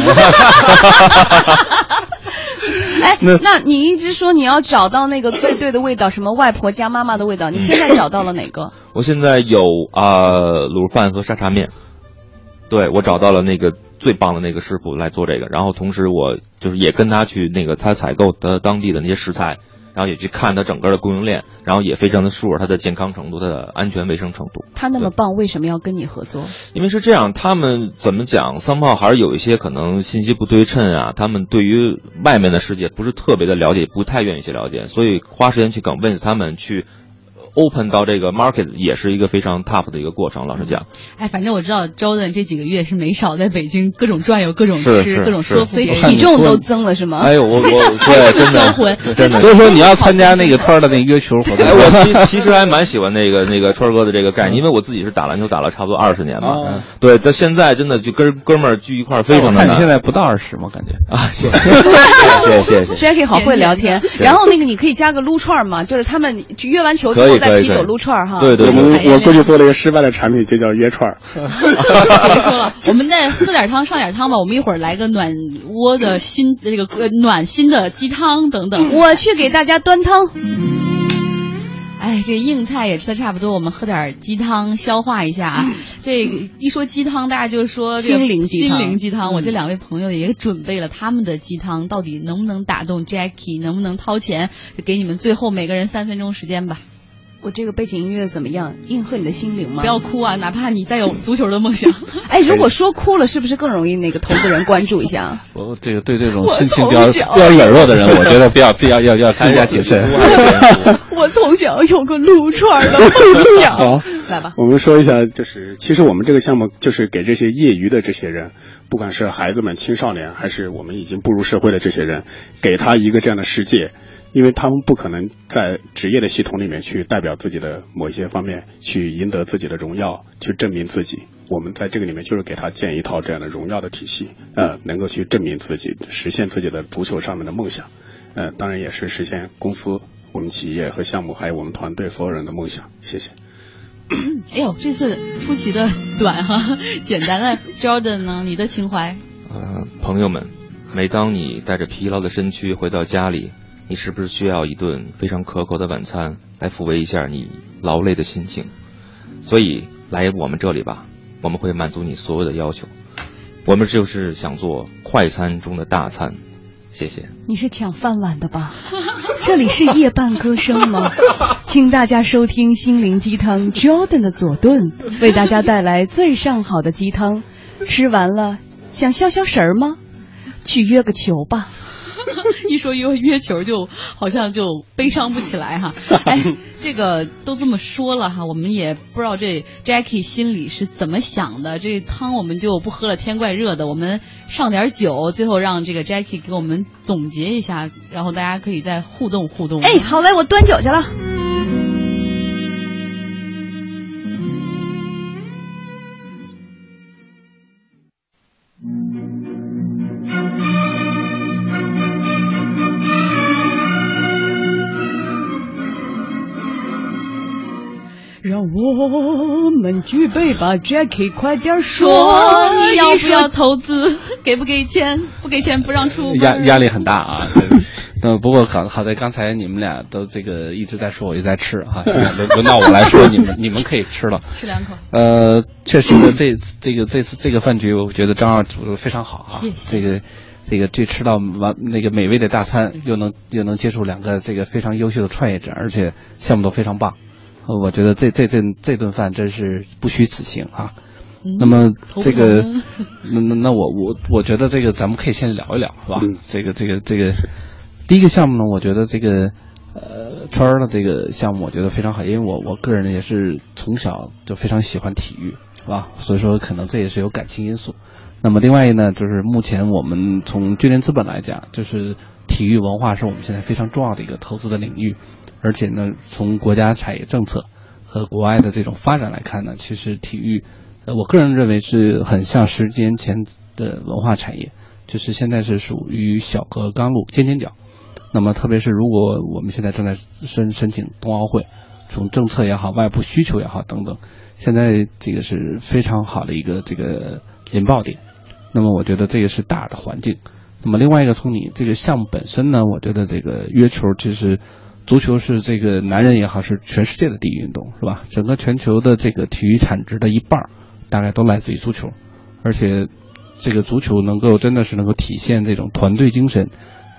B: 哎，那你一直说你要找到那个最对的味道，什么外婆家妈妈的味道？你现在找到了哪个？
C: 我现在有啊卤饭和沙茶面，对我找到了那个最棒的那个师傅来做这个，然后同时我就是也跟他去那个他采购的当地的那些食材。然后也去看它整个的供应链，然后也非常的熟它的健康程度、它的安全卫生程度。
B: 它那么棒，为什么要跟你合作？
C: 因为是这样，他们怎么讲，桑炮还是有一些可能信息不对称啊，他们对于外面的世界不是特别的了解，不太愿意去了解，所以花时间去 convince 他们去。Open 到这个 market 也是一个非常 tough 的一个过程，老实讲。
A: 哎，反正我知道 Jordan 这几个月是没少在北京各种转悠、各种吃、各种说服，
B: 体重都增了是吗？
C: 哎呦，我我 对真的真的。
E: 所以说你要参加那个 川儿的那个约球活动。
C: 哎，我 其其实还蛮喜欢那个那个川儿哥的这个概念，因为我自己是打篮球打了差不多二十年嘛。对，到现在真的就跟哥们儿聚一块儿非常的
E: 难。看你现在不到二十吗？感觉
C: 啊，谢谢谢谢谢谢。
B: Jackie 好会聊天，然后那个你可以加个撸串嘛，就是他们约完球之后再啤酒撸串儿。哈，
C: 对对，
D: 我们我过去做了一个失败的产品，就叫约串儿。
A: 别说了，我们再喝点汤，上点汤吧。我们一会儿来个暖窝的心这个暖心的鸡汤等等。
B: 我去给大家端汤。
A: 哎，这硬菜也吃的差不多，我们喝点鸡汤消化一下啊。这个一说鸡汤，大家就说
B: 心灵鸡
A: 汤。心灵鸡汤，我这两位朋友也准备了他们的鸡汤，到底能不能打动 Jackie？能不能掏钱？给你们最后每个人三分钟时间吧。
B: 我这个背景音乐怎么样？应和你的心灵吗？
A: 不要哭啊！哪怕你再有足球的梦想。
B: 哎，如果说哭了，是不是更容易那个投资人关注一下？
E: 我这个对这种心情比较比较软弱的人，我觉得比较比较要要更加谨慎。
B: 我从小有个撸串的梦想。
D: 好，
B: 来吧。
D: 我们说一下，就是其实我们这个项目就是给这些业余的这些人，不管是孩子们、青少年，还是我们已经步入社会的这些人，给他一个这样的世界。因为他们不可能在职业的系统里面去代表自己的某一些方面去赢得自己的荣耀，去证明自己。我们在这个里面就是给他建一套这样的荣耀的体系，呃，能够去证明自己，实现自己的足球上面的梦想，呃，当然也是实现公司、我们企业和项目还有我们团队所有人的梦想。谢谢。
A: 哎呦，这次出奇的短哈，简单的 Jordan 呢？你的情怀？
C: 呃，朋友们，每当你带着疲劳的身躯回到家里。你是不是需要一顿非常可口的晚餐来抚慰一下你劳累的心情？所以来我们这里吧，我们会满足你所有的要求。我们就是想做快餐中的大餐。谢谢。
B: 你是抢饭碗的吧？这里是夜半歌声吗？请大家收听心灵鸡汤 Jordan 的佐顿，为大家带来最上好的鸡汤。吃完了想消消食儿吗？去约个球吧。
A: 一说约约球，就好像就悲伤不起来哈。哎，这个都这么说了哈，我们也不知道这 Jackie 心里是怎么想的。这汤我们就不喝了，天怪热的，我们上点酒，最后让这个 Jackie 给我们总结一下，然后大家可以再互动互动。
B: 哎，好嘞，我端酒去了。我们举杯吧，Jackie，快点说，
A: 要不要投资？给不给钱？不给钱不让出。
E: 压压力很大啊。嗯，不过好好在刚才你们俩都这个一直在说，我就在吃哈。现在轮轮到我来说，你们你们可以吃了，
A: 吃两口。
E: 呃，确实这这个这次这个饭局，我觉得张二煮的非常好啊，谢谢。这个这个这吃到完那个美味的大餐，又能又能接触两个这个非常优秀的创业者，而且项目都非常棒。我觉得这这顿这顿饭真是不虚此行啊。那么这个，那那那我我我觉得这个咱们可以先聊一聊，是吧？这个这个这个，第一个项目呢，我觉得这个呃川儿的这个项目我觉得非常好，因为我我个人也是从小就非常喜欢体育，是吧？所以说可能这也是有感情因素。那么另外呢，就是目前我们从军联资本来讲，就是体育文化是我们现在非常重要的一个投资的领域，而且呢，从国家产业政策和国外的这种发展来看呢，其实体育。呃，我个人认为是很像十年前的文化产业，就是现在是属于小河刚路尖尖角。那么，特别是如果我们现在正在申申请冬奥会，从政策也好、外部需求也好等等，现在这个是非常好的一个这个引爆点。那么，我觉得这个是大的环境。那么，另外一个从你这个项目本身呢，我觉得这个约球其实足球是这个男人也好，是全世界的第一运动，是吧？整个全球的这个体育产值的一半。大概都来自于足球，而且这个足球能够真的是能够体现这种团队精神，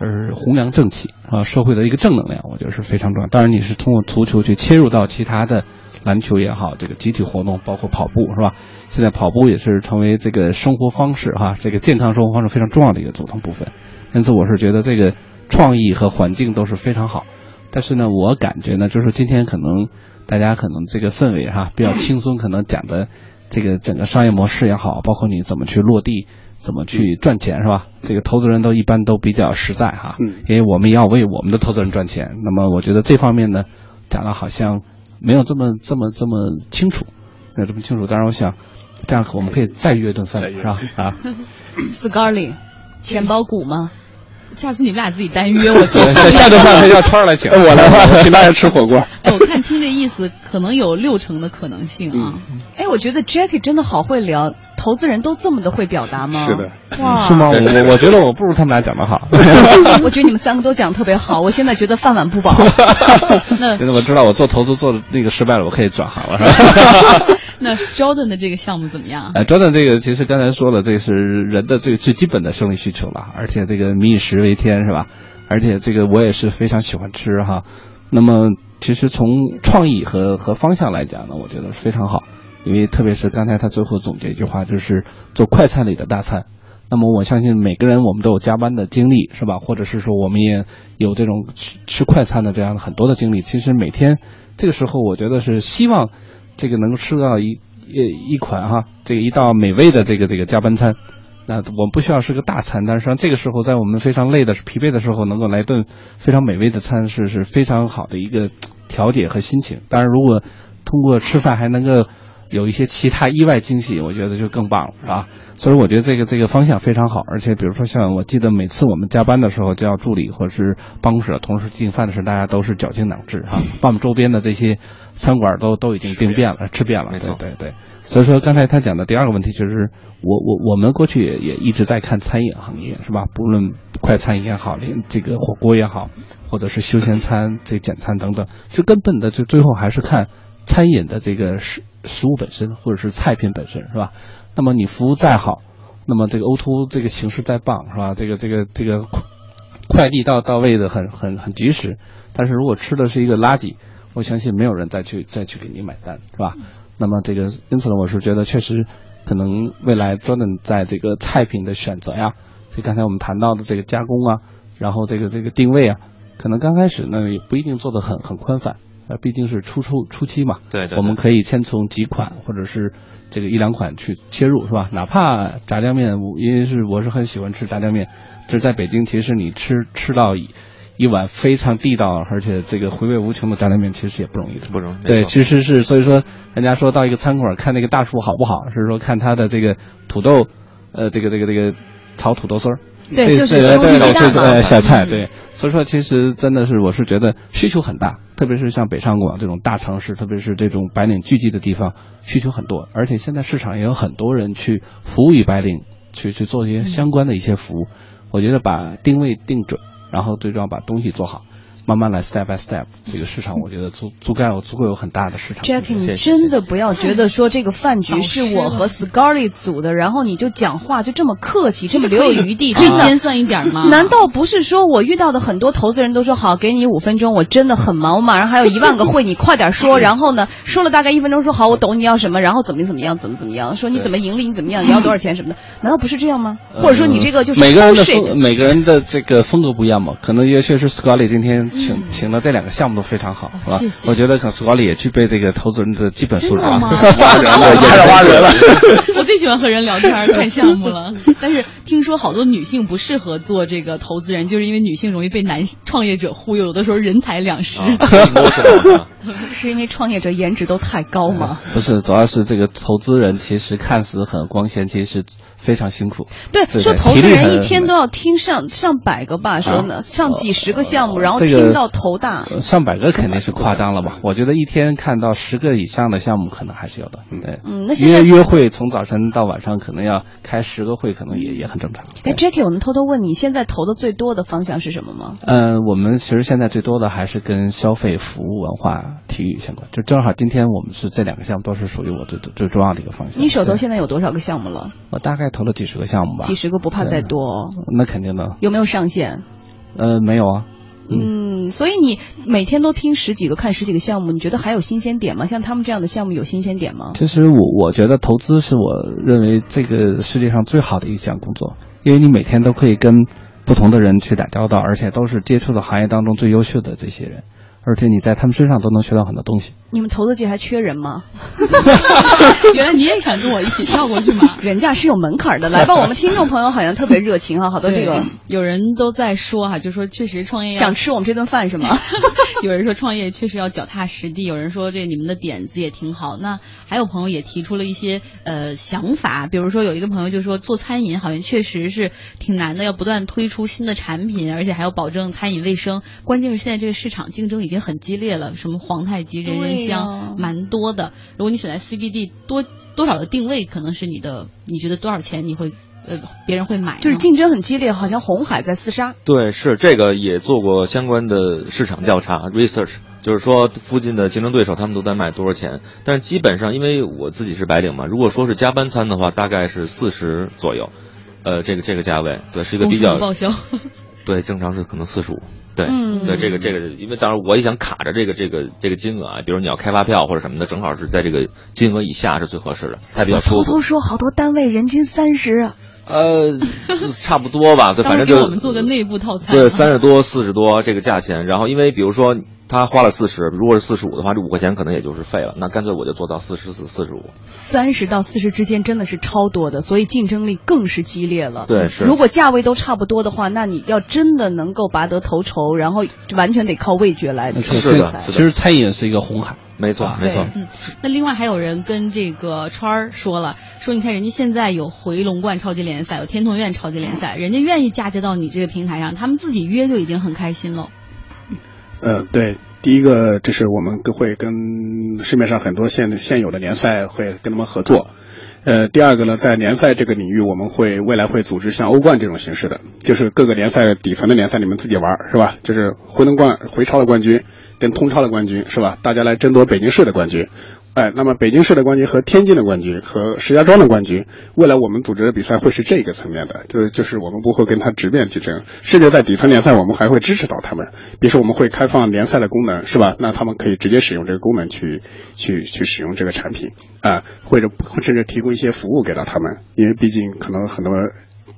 E: 而弘扬正气啊，社会的一个正能量，我觉得是非常重要。当然，你是通过足球去切入到其他的篮球也好，这个集体活动，包括跑步，是吧？现在跑步也是成为这个生活方式哈，这个健康生活方式非常重要的一个组成部分。因此，我是觉得这个创意和环境都是非常好。但是呢，我感觉呢，就是今天可能大家可能这个氛围哈比较轻松，可能讲的。这个整个商业模式也好，包括你怎么去落地，怎么去赚钱，是吧？这个投资人都一般都比较实在哈，嗯，因为我们要为我们的投资人赚钱。那么我觉得这方面呢，讲的好像没有这么这么这么清楚，没有这么清楚。当然，我想这样我们可以再约顿饭，是吧？啊，
B: Scarly，钱包股吗？
A: 下次你们俩自己单约，我
E: 觉得 下顿饭 要川来请，
D: 我来吧，我请大家吃火锅。
A: 哎，我看听这意思，可能有六成的可能性啊。
B: 哎，我觉得 Jackie 真的好会聊，投资人都这么的会表达吗？
D: 是的，
B: 哇，
E: 是吗？我我觉得我不如他们俩讲的好。
B: 我觉得你们三个都讲特别好，我现在觉得饭碗不保。
A: 那
E: 现在我知道我做投资做的那个失败了，我可以转行了，是吧？
A: 那 Jordan 的这个项目怎么样？
E: 哎，Jordan 这个其实刚才说了，这是人的最最基本的生理需求了，而且这个民以食为天，是吧？而且这个我也是非常喜欢吃哈。那么其实从创意和和方向来讲呢，我觉得非常好，因为特别是刚才他最后总结一句话，就是做快餐里的大餐。那么我相信每个人我们都有加班的经历，是吧？或者是说我们也有这种吃吃快餐的这样的很多的经历。其实每天这个时候，我觉得是希望。这个能够吃到一一一款哈，这个一道美味的这个这个加班餐，那我们不需要是个大餐，但是这个时候在我们非常累的、疲惫的时候，能够来顿非常美味的餐是是非常好的一个调节和心情。当然，如果通过吃饭还能够有一些其他意外惊喜，我觉得就更棒了，是吧？所以我觉得这个这个方向非常好。而且比如说像我记得每次我们加班的时候，叫助理或者是办公室同时订饭的时候，大家都是绞尽脑汁哈，把我们周边的这些。餐馆都都已经订遍了，吃遍了，对对对。所以说刚才他讲的第二个问题就是，我我我们过去也也一直在看餐饮行业，是吧？不论快餐也好，连这个火锅也好，或者是休闲餐、这简餐等等，就根本的就最后还是看餐饮的这个食食物本身，或者是菜品本身，是吧？那么你服务再好，那么这个 O to 这个形式再棒，是吧？这个这个这个快递到到位的很很很及时，但是如果吃的是一个垃圾。我相信没有人再去再去给你买单，是吧？那么这个因此呢，我是觉得确实可能未来专门在这个菜品的选择呀，就刚才我们谈到的这个加工啊，然后这个这个定位啊，可能刚开始呢也不一定做的很很宽泛，呃，毕竟是初初初期嘛。
C: 对对。
E: 我们可以先从几款或者是这个一两款去切入，是吧？哪怕炸酱面，因为是我是很喜欢吃炸酱面，就是在北京，其实你吃吃到。一碗非常地道，而且这个回味无穷的炸酱面，其实也不容易，
C: 不容易。
E: 对，其实是所以说，人家说到一个餐馆看那个大厨好不好，是说看他的这个土豆，呃，这个这个这个炒土豆丝儿，
B: 对，就是
E: 对对
B: 对
E: 小菜，对。所以说，其实真的是，我是觉得需求很大，特别是像北上广这种大城市，特别是这种白领聚集的地方，需求很多。而且现在市场也有很多人去服务于白领，去去做一些相关的一些服务。我觉得把定位定准。然后最重要把东西做好，慢慢来，step by step，这个市场我觉得足足够有足够有很大的市场。
B: Jackie，你真的不要觉得说这个饭局是我和 Scarlett 组的，然后你就讲话就这么客气，这么留有余地，
A: 最尖酸一点吗？
B: 难道不是说我遇到的很多投资人都说好，给你五分钟，我真的很忙，我马上还有一万个会，你快点说。然后呢，说了大概一分钟，说好，我懂你要什么，然后怎么怎么样，怎么怎么样，说你怎么盈利，你怎么样，你要多少钱什么的，难道不是这样吗？或者说你这个就是
E: 每个人的每个人的这个风格不一样嘛？可能也确实 Scarlett 今天请请的这两个项目都非常好，是吧？我觉得可能 Scarlett 也具备这个投资人的基本素质啊。
C: 挖人了，开始挖人了。
A: 我最喜欢和人聊天看 项目了，但是听说好多女性不适合做这个投资人，就是因为女性容易被男创业者忽悠，有的时候人财两失。
B: 是因为创业者颜值都太高吗？
E: 不是，主要是这个投资人其实看似很光鲜，其实非常辛苦。
B: 对，说投资人一天都要听上上百个吧，说呢，上几十个项目，然后听到头大。
E: 上百个肯定是夸张了吧？我觉得一天看到十个以上的项目，可能还是有的。对，
B: 嗯，那
E: 现在约会从早晨到晚上，可能要开十个会，可能也也很正常。
B: 哎，Jackie，我能偷偷问你，现在投的最多的方向是什么吗？
E: 嗯，我们其实现在最多的还是跟消费、服务、文化、体育相关。就正好今天我们是这两个项目都是属于我最最重要的一个方向。
B: 你手头现在有多少个项目了？
E: 我大概投了几十个项目吧。
B: 几十个不怕再多？
E: 那肯定的。
B: 有没有上限？
E: 呃，没有啊。
B: 嗯，所以你每天都听十几个、看十几个项目，你觉得还有新鲜点吗？像他们这样的项目有新鲜点吗？
E: 其实我我觉得投资是我认为这个世界上最好的一项工作，因为你每天都可以跟不同的人去打交道，而且都是接触的行业当中最优秀的这些人。而且你在他们身上都能学到很多东西。
B: 你们投资界还缺人吗？
A: 原来你也想跟我一起跳过去吗？
B: 人家是有门槛的。来吧，我们听众朋友好像特别热情哈，好多这个
A: 有人都在说哈，就说确实创业
B: 想吃我们这顿饭是吗？
A: 有人说创业确实要脚踏实地，有人说这你们的点子也挺好。那还有朋友也提出了一些呃想法，比如说有一个朋友就说做餐饮好像确实是挺难的，要不断推出新的产品，而且还要保证餐饮卫生。关键是现在这个市场竞争已经很激烈了，什么皇太极、人人香，蛮多的。如果你选在 CBD，多多少的定位可能是你的，你觉得多少钱你会呃别人会买？
B: 就是竞争很激烈，好像红海在厮杀。
C: 对，是这个也做过相关的市场调查 research，就是说附近的竞争对手他们都在卖多少钱。但是基本上，因为我自己是白领嘛，如果说是加班餐的话，大概是四十左右，呃，这个这个价位，对，是一个比较
A: 报销。
C: 对，正常是可能四十五。对，嗯、对，这个这个，因为当然我也想卡着这个这个这个金额啊，比如你要开发票或者什么的，正好是在这个金额以下是最合适的，还比较舒服。
B: 偷偷说，好多单位人均三十啊。
C: 呃，差不多吧，对，反正就
A: 我们做个内部套餐。
C: 对，三十多、四十多这个价钱，然后因为比如说他花了四十，如果是四十五的话，这五块钱可能也就是废了，那干脆我就做到四十四、四十五。
B: 三十到四十之间真的是超多的，所以竞争力更是激烈了。
C: 对，是。
B: 如果价位都差不多的话，那你要真的能够拔得头筹，然后完全得靠味觉来
C: 是的。
E: 其实餐饮是一个红海。
C: 没错，没错。
A: 嗯，那另外还有人跟这个川儿说了，说你看人家现在有回龙观超级联赛，有天通苑超级联赛，人家愿意嫁接到你这个平台上，他们自己约就已经很开心了。
D: 嗯，对，第一个就是我们会跟市面上很多现现有的联赛会跟他们合作。呃，第二个呢，在联赛这个领域，我们会未来会组织像欧冠这种形式的，就是各个联赛底层的联赛你们自己玩是吧？就是回龙冠回超的冠军。跟通超的冠军是吧？大家来争夺北京市的冠军，哎，那么北京市的冠军和天津的冠军和石家庄的冠军，未来我们组织的比赛会是这个层面的，就就是我们不会跟他直面竞争，甚至在底层联赛我们还会支持到他们，比如说我们会开放联赛的功能是吧？那他们可以直接使用这个功能去去去使用这个产品啊，或者甚至提供一些服务给到他们，因为毕竟可能很多。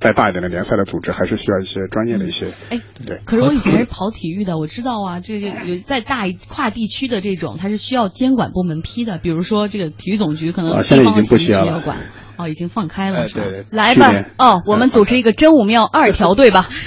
D: 再大一点的联赛的组织还是需要一些专业的一些，
A: 哎，
D: 对。
A: 可是我以前是跑体育的，我知道啊，这个有在大跨地区的这种，它是需要监管部门批的，比如说这个体育总局可能
D: 啊，现在已经不需要了，
A: 管哦，已经放开了，
D: 是吧？对，
B: 来吧，哦，我们组织一个真武庙二条队吧。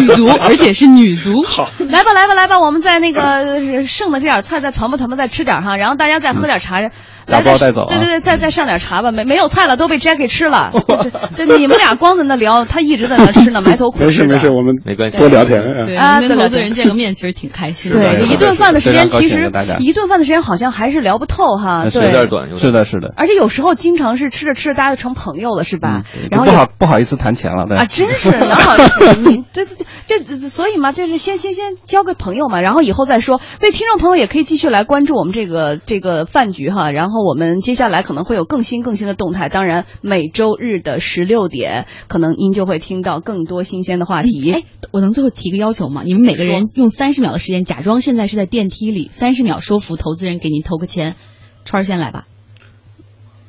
A: 女足，而且是女足。
D: 好，
B: 来吧，来吧，来吧，我们在那个剩的这点菜再团吧团吧，再吃点哈，然后大家再喝点茶。
E: 打包带走。
B: 对对对，再再上点茶吧，没没有菜了，都被 Jackie 吃了。对，你们俩光在那聊，他一直在那吃呢，埋头苦吃。
D: 没事没事，我们
C: 没关系，
D: 多聊天。
A: 啊，跟投资人见个面其实挺开心。
B: 对，一顿饭的时间其实一顿饭的时间好像还是聊不透哈。对，
C: 有点短，
E: 是的，是的。
B: 而且有时候经常是吃着吃着大家就成朋友了，是吧？然后
E: 不好不好意思谈钱了，对
B: 啊，真是哪好意思？你这这这所以嘛，就是先先先交个朋友嘛，然后以后再说。所以听众朋友也可以继续来关注我们这个这个饭局哈。然后我们接下来可能会有更新更新的动态。当然，每周日的十六点，可能您就会听到更多新鲜的话题。
A: 哎，我能最后提个要求吗？你们每个人用三十秒的时间，假装现在是在电梯里，三十秒说服投资人给您投个钱。川儿先来吧，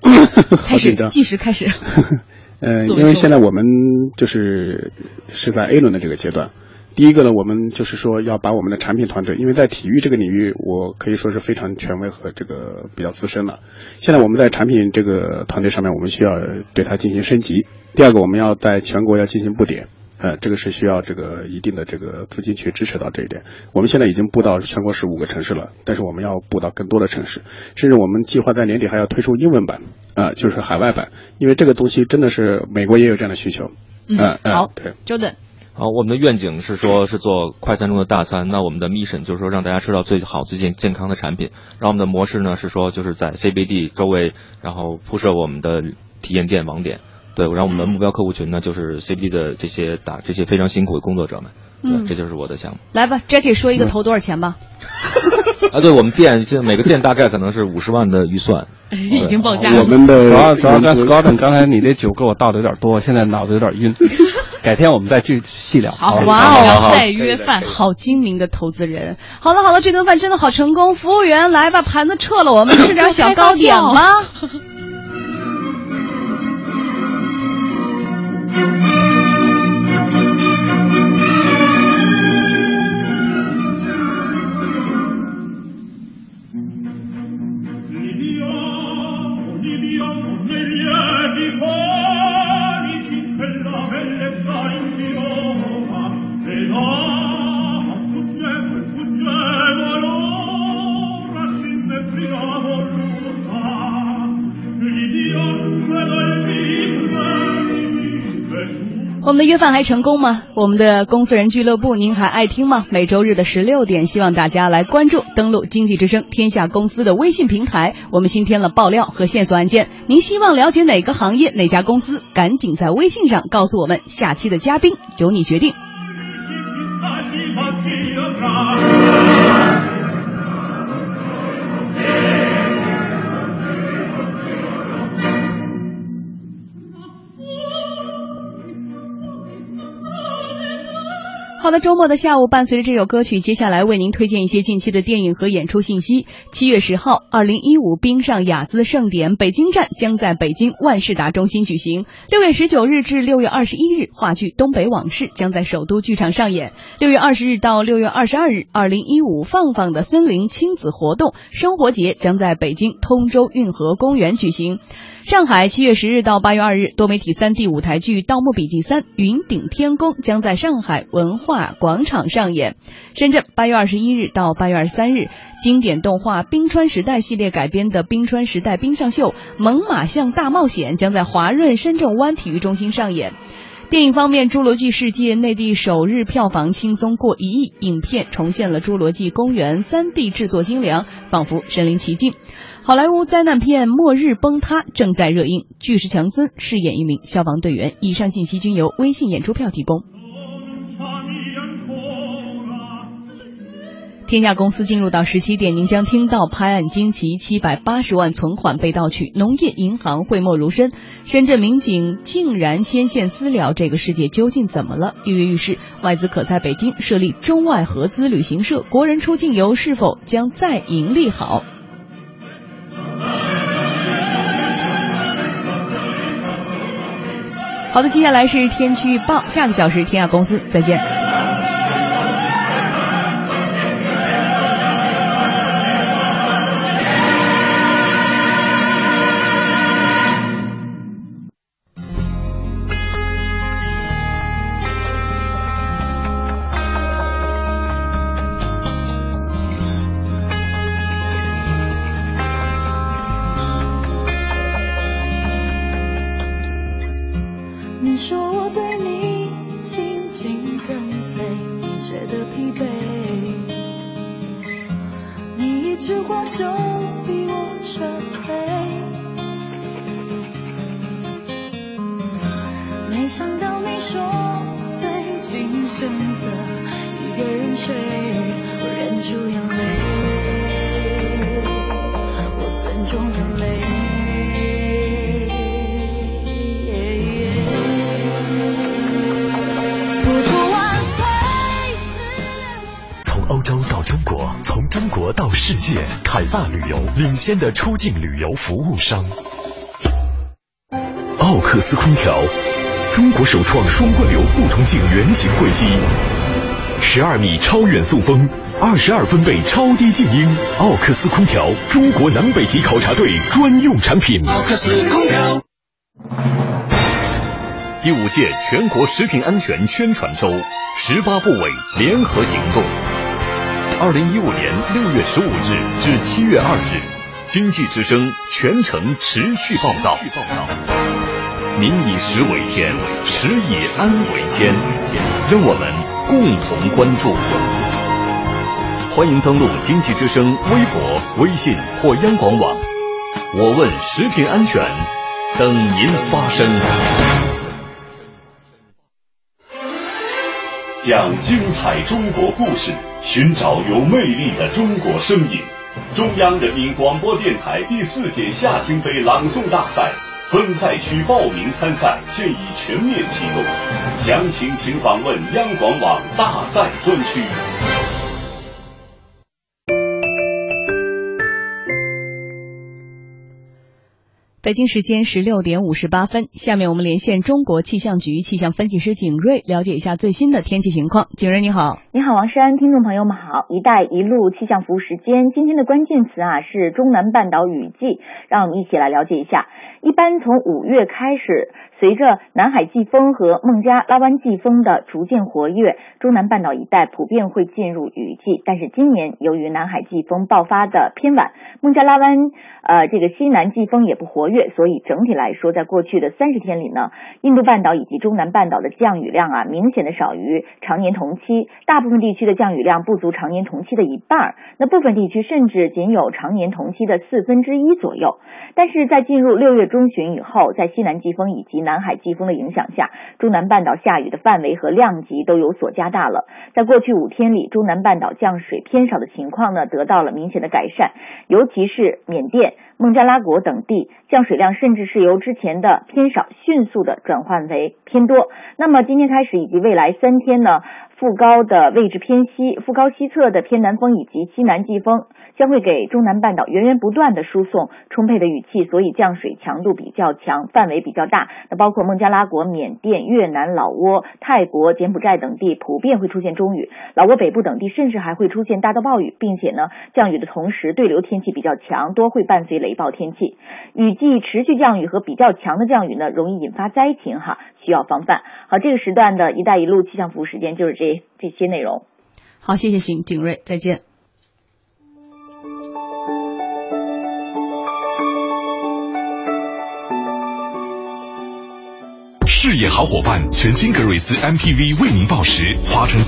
A: 开始计时开始。
D: 呃，因为现在我们就是是在 A 轮的这个阶段。第一个呢，我们就是说要把我们的产品团队，因为在体育这个领域，我可以说是非常权威和这个比较资深了。现在我们在产品这个团队上面，我们需要对它进行升级。第二个，我们要在全国要进行布点，呃，这个是需要这个一定的这个资金去支持到这一点。我们现在已经布到全国十五个城市了，但是我们要布到更多的城市，甚至我们计划在年底还要推出英文版。啊，就是海外版，因为这个东西真的是美国也有这样的需求。
B: 嗯，好，
D: 对
B: ，Jordan。
C: 好，我们的愿景是说，是做快餐中的大餐。那我们的 mission 就是说，让大家吃到最好、最健健康的产品。然后我们的模式呢，是说就是在 CBD 周围，然后铺设我们的体验店网点。对，然后我们的目标客户群呢，就是 CBD 的这些打这些非常辛苦的工作者们。嗯，这就是我的项目。
B: 来吧，Jackie 说一个投多少钱吧。
C: 啊，对我们店现在每个店大概可能是五十万的预算，
A: 已经报价了。
D: 我们的
E: 主要主要跟 Scott，刚才你那酒给我倒的有点多，现在脑子有点晕。改天我们再去细聊。
A: 好，
B: 哇
A: 哦，再约饭，
B: 好精明的投资人。好了好了，这顿饭真的好成功。服务员，来把盘子撤了，我们吃点小糕点吧。我们的约饭还成功吗？我们的公司人俱乐部您还爱听吗？每周日的十六点，希望大家来关注、登录经济之声天下公司的微信平台。我们新添了爆料和线索案件，您希望了解哪个行业、哪家公司？赶紧在微信上告诉我们。下期的嘉宾由你决定。好的，周末的下午，伴随着这首歌曲，接下来为您推荐一些近期的电影和演出信息。七月十号，二零一五冰上雅姿盛典北京站将在北京万事达中心举行。六月十九日至六月二十一日，话剧《东北往事》将在首都剧场上演。六月二十日到六月二十二日，二零一五放放的森林亲子活动生活节将在北京通州运河公园举行。上海七月十日到八月二日，多媒体三 D 舞台剧《盗墓笔记三：云顶天宫》将在上海文化广场上演。深圳八月二十一日到八月二十三日，经典动画《冰川时代》系列改编的《冰川时代冰上秀：猛犸象大冒险》将在华润深圳湾体育中心上演。电影方面，《侏罗纪世界》内地首日票房轻松过一亿，影片重现了侏罗纪公园三 D 制作精良，仿佛身临其境。好莱坞灾难片《末日崩塌》正在热映，巨石强森饰演一名消防队员。以上信息均由微信演出票提供。天下公司进入到十七点，您将听到拍案惊奇，七百八十万存款被盗取，农业银行讳莫如深，深圳民警竟然牵线私了，这个世界究竟怎么了？跃跃欲试，外资可在北京设立中外合资旅行社，国人出境游是否将再盈利好？好的，接下来是天气预报。下个小时，天下公司再见。
F: 国到世界，凯撒旅游领先的出境旅游服务商。奥克斯空调，中国首创双贯流不同径圆形柜机，十二米超远速风，二十二分贝超低静音。奥克斯空调，中国南北极考察队专用产品。
G: 奥克斯空调。
F: 第五届全国食品安全宣传周，十八部委联合行动。二零一五年六月十五日至七月二日，经济之声全程持续报道。民以食为天，食以安为先，让我们共同关注。欢迎登录经济之声微博、微信或央广网。我问食品安全，等您发声。讲精彩中国故事，寻找有魅力的中国声音。中央人民广播电台第四届夏青杯朗诵大赛分赛区报名参赛现已全面启动，详情请访问央广网大赛专区。
B: 北京时间十六点五十八分，下面我们连线中国气象局气象分析师景瑞，了解一下最新的天气情况。景瑞你好，
H: 你好王珊，听众朋友们好，一带一路气象服务时间，今天的关键词啊是中南半岛雨季，让我们一起来了解一下。一般从五月开始，随着南海季风和孟加拉湾季风的逐渐活跃，中南半岛一带普遍会进入雨季。但是今年由于南海季风爆发的偏晚，孟加拉湾呃这个西南季风也不活跃，月所以整体来说，在过去的三十天里呢，印度半岛以及中南半岛的降雨量啊，明显的少于常年同期，大部分地区的降雨量不足常年同期的一半，那部分地区甚至仅有常年同期的四分之一左右。但是在进入六月中旬以后，在西南季风以及南海季风的影响下，中南半岛下雨的范围和量级都有所加大了。在过去五天里，中南半岛降水偏少的情况呢，得到了明显的改善，尤其是缅甸、孟加拉国等地降水量甚至是由之前的偏少迅速的转换为偏多。那么今天开始以及未来三天呢？副高的位置偏西，副高西侧的偏南风以及西南季风将会给中南半岛源源不断的输送充沛的雨气，所以降水强度比较强，范围比较大。那包括孟加拉国、缅甸、越南、老挝、泰国、柬埔寨等地普遍会出现中雨，老挝北部等地甚至还会出现大到暴雨，并且呢，降雨的同时对流天气比较强，多会伴随雷暴天气。雨季持续降雨和比较强的降雨呢，容易引发灾情哈，需要防范。好，这个时段的一带一路气象服务时间就是这。这些内容，
B: 好，谢谢邢景瑞，再见。
F: 事业好伙伴，全新格瑞斯 MPV 为您报时，华晨。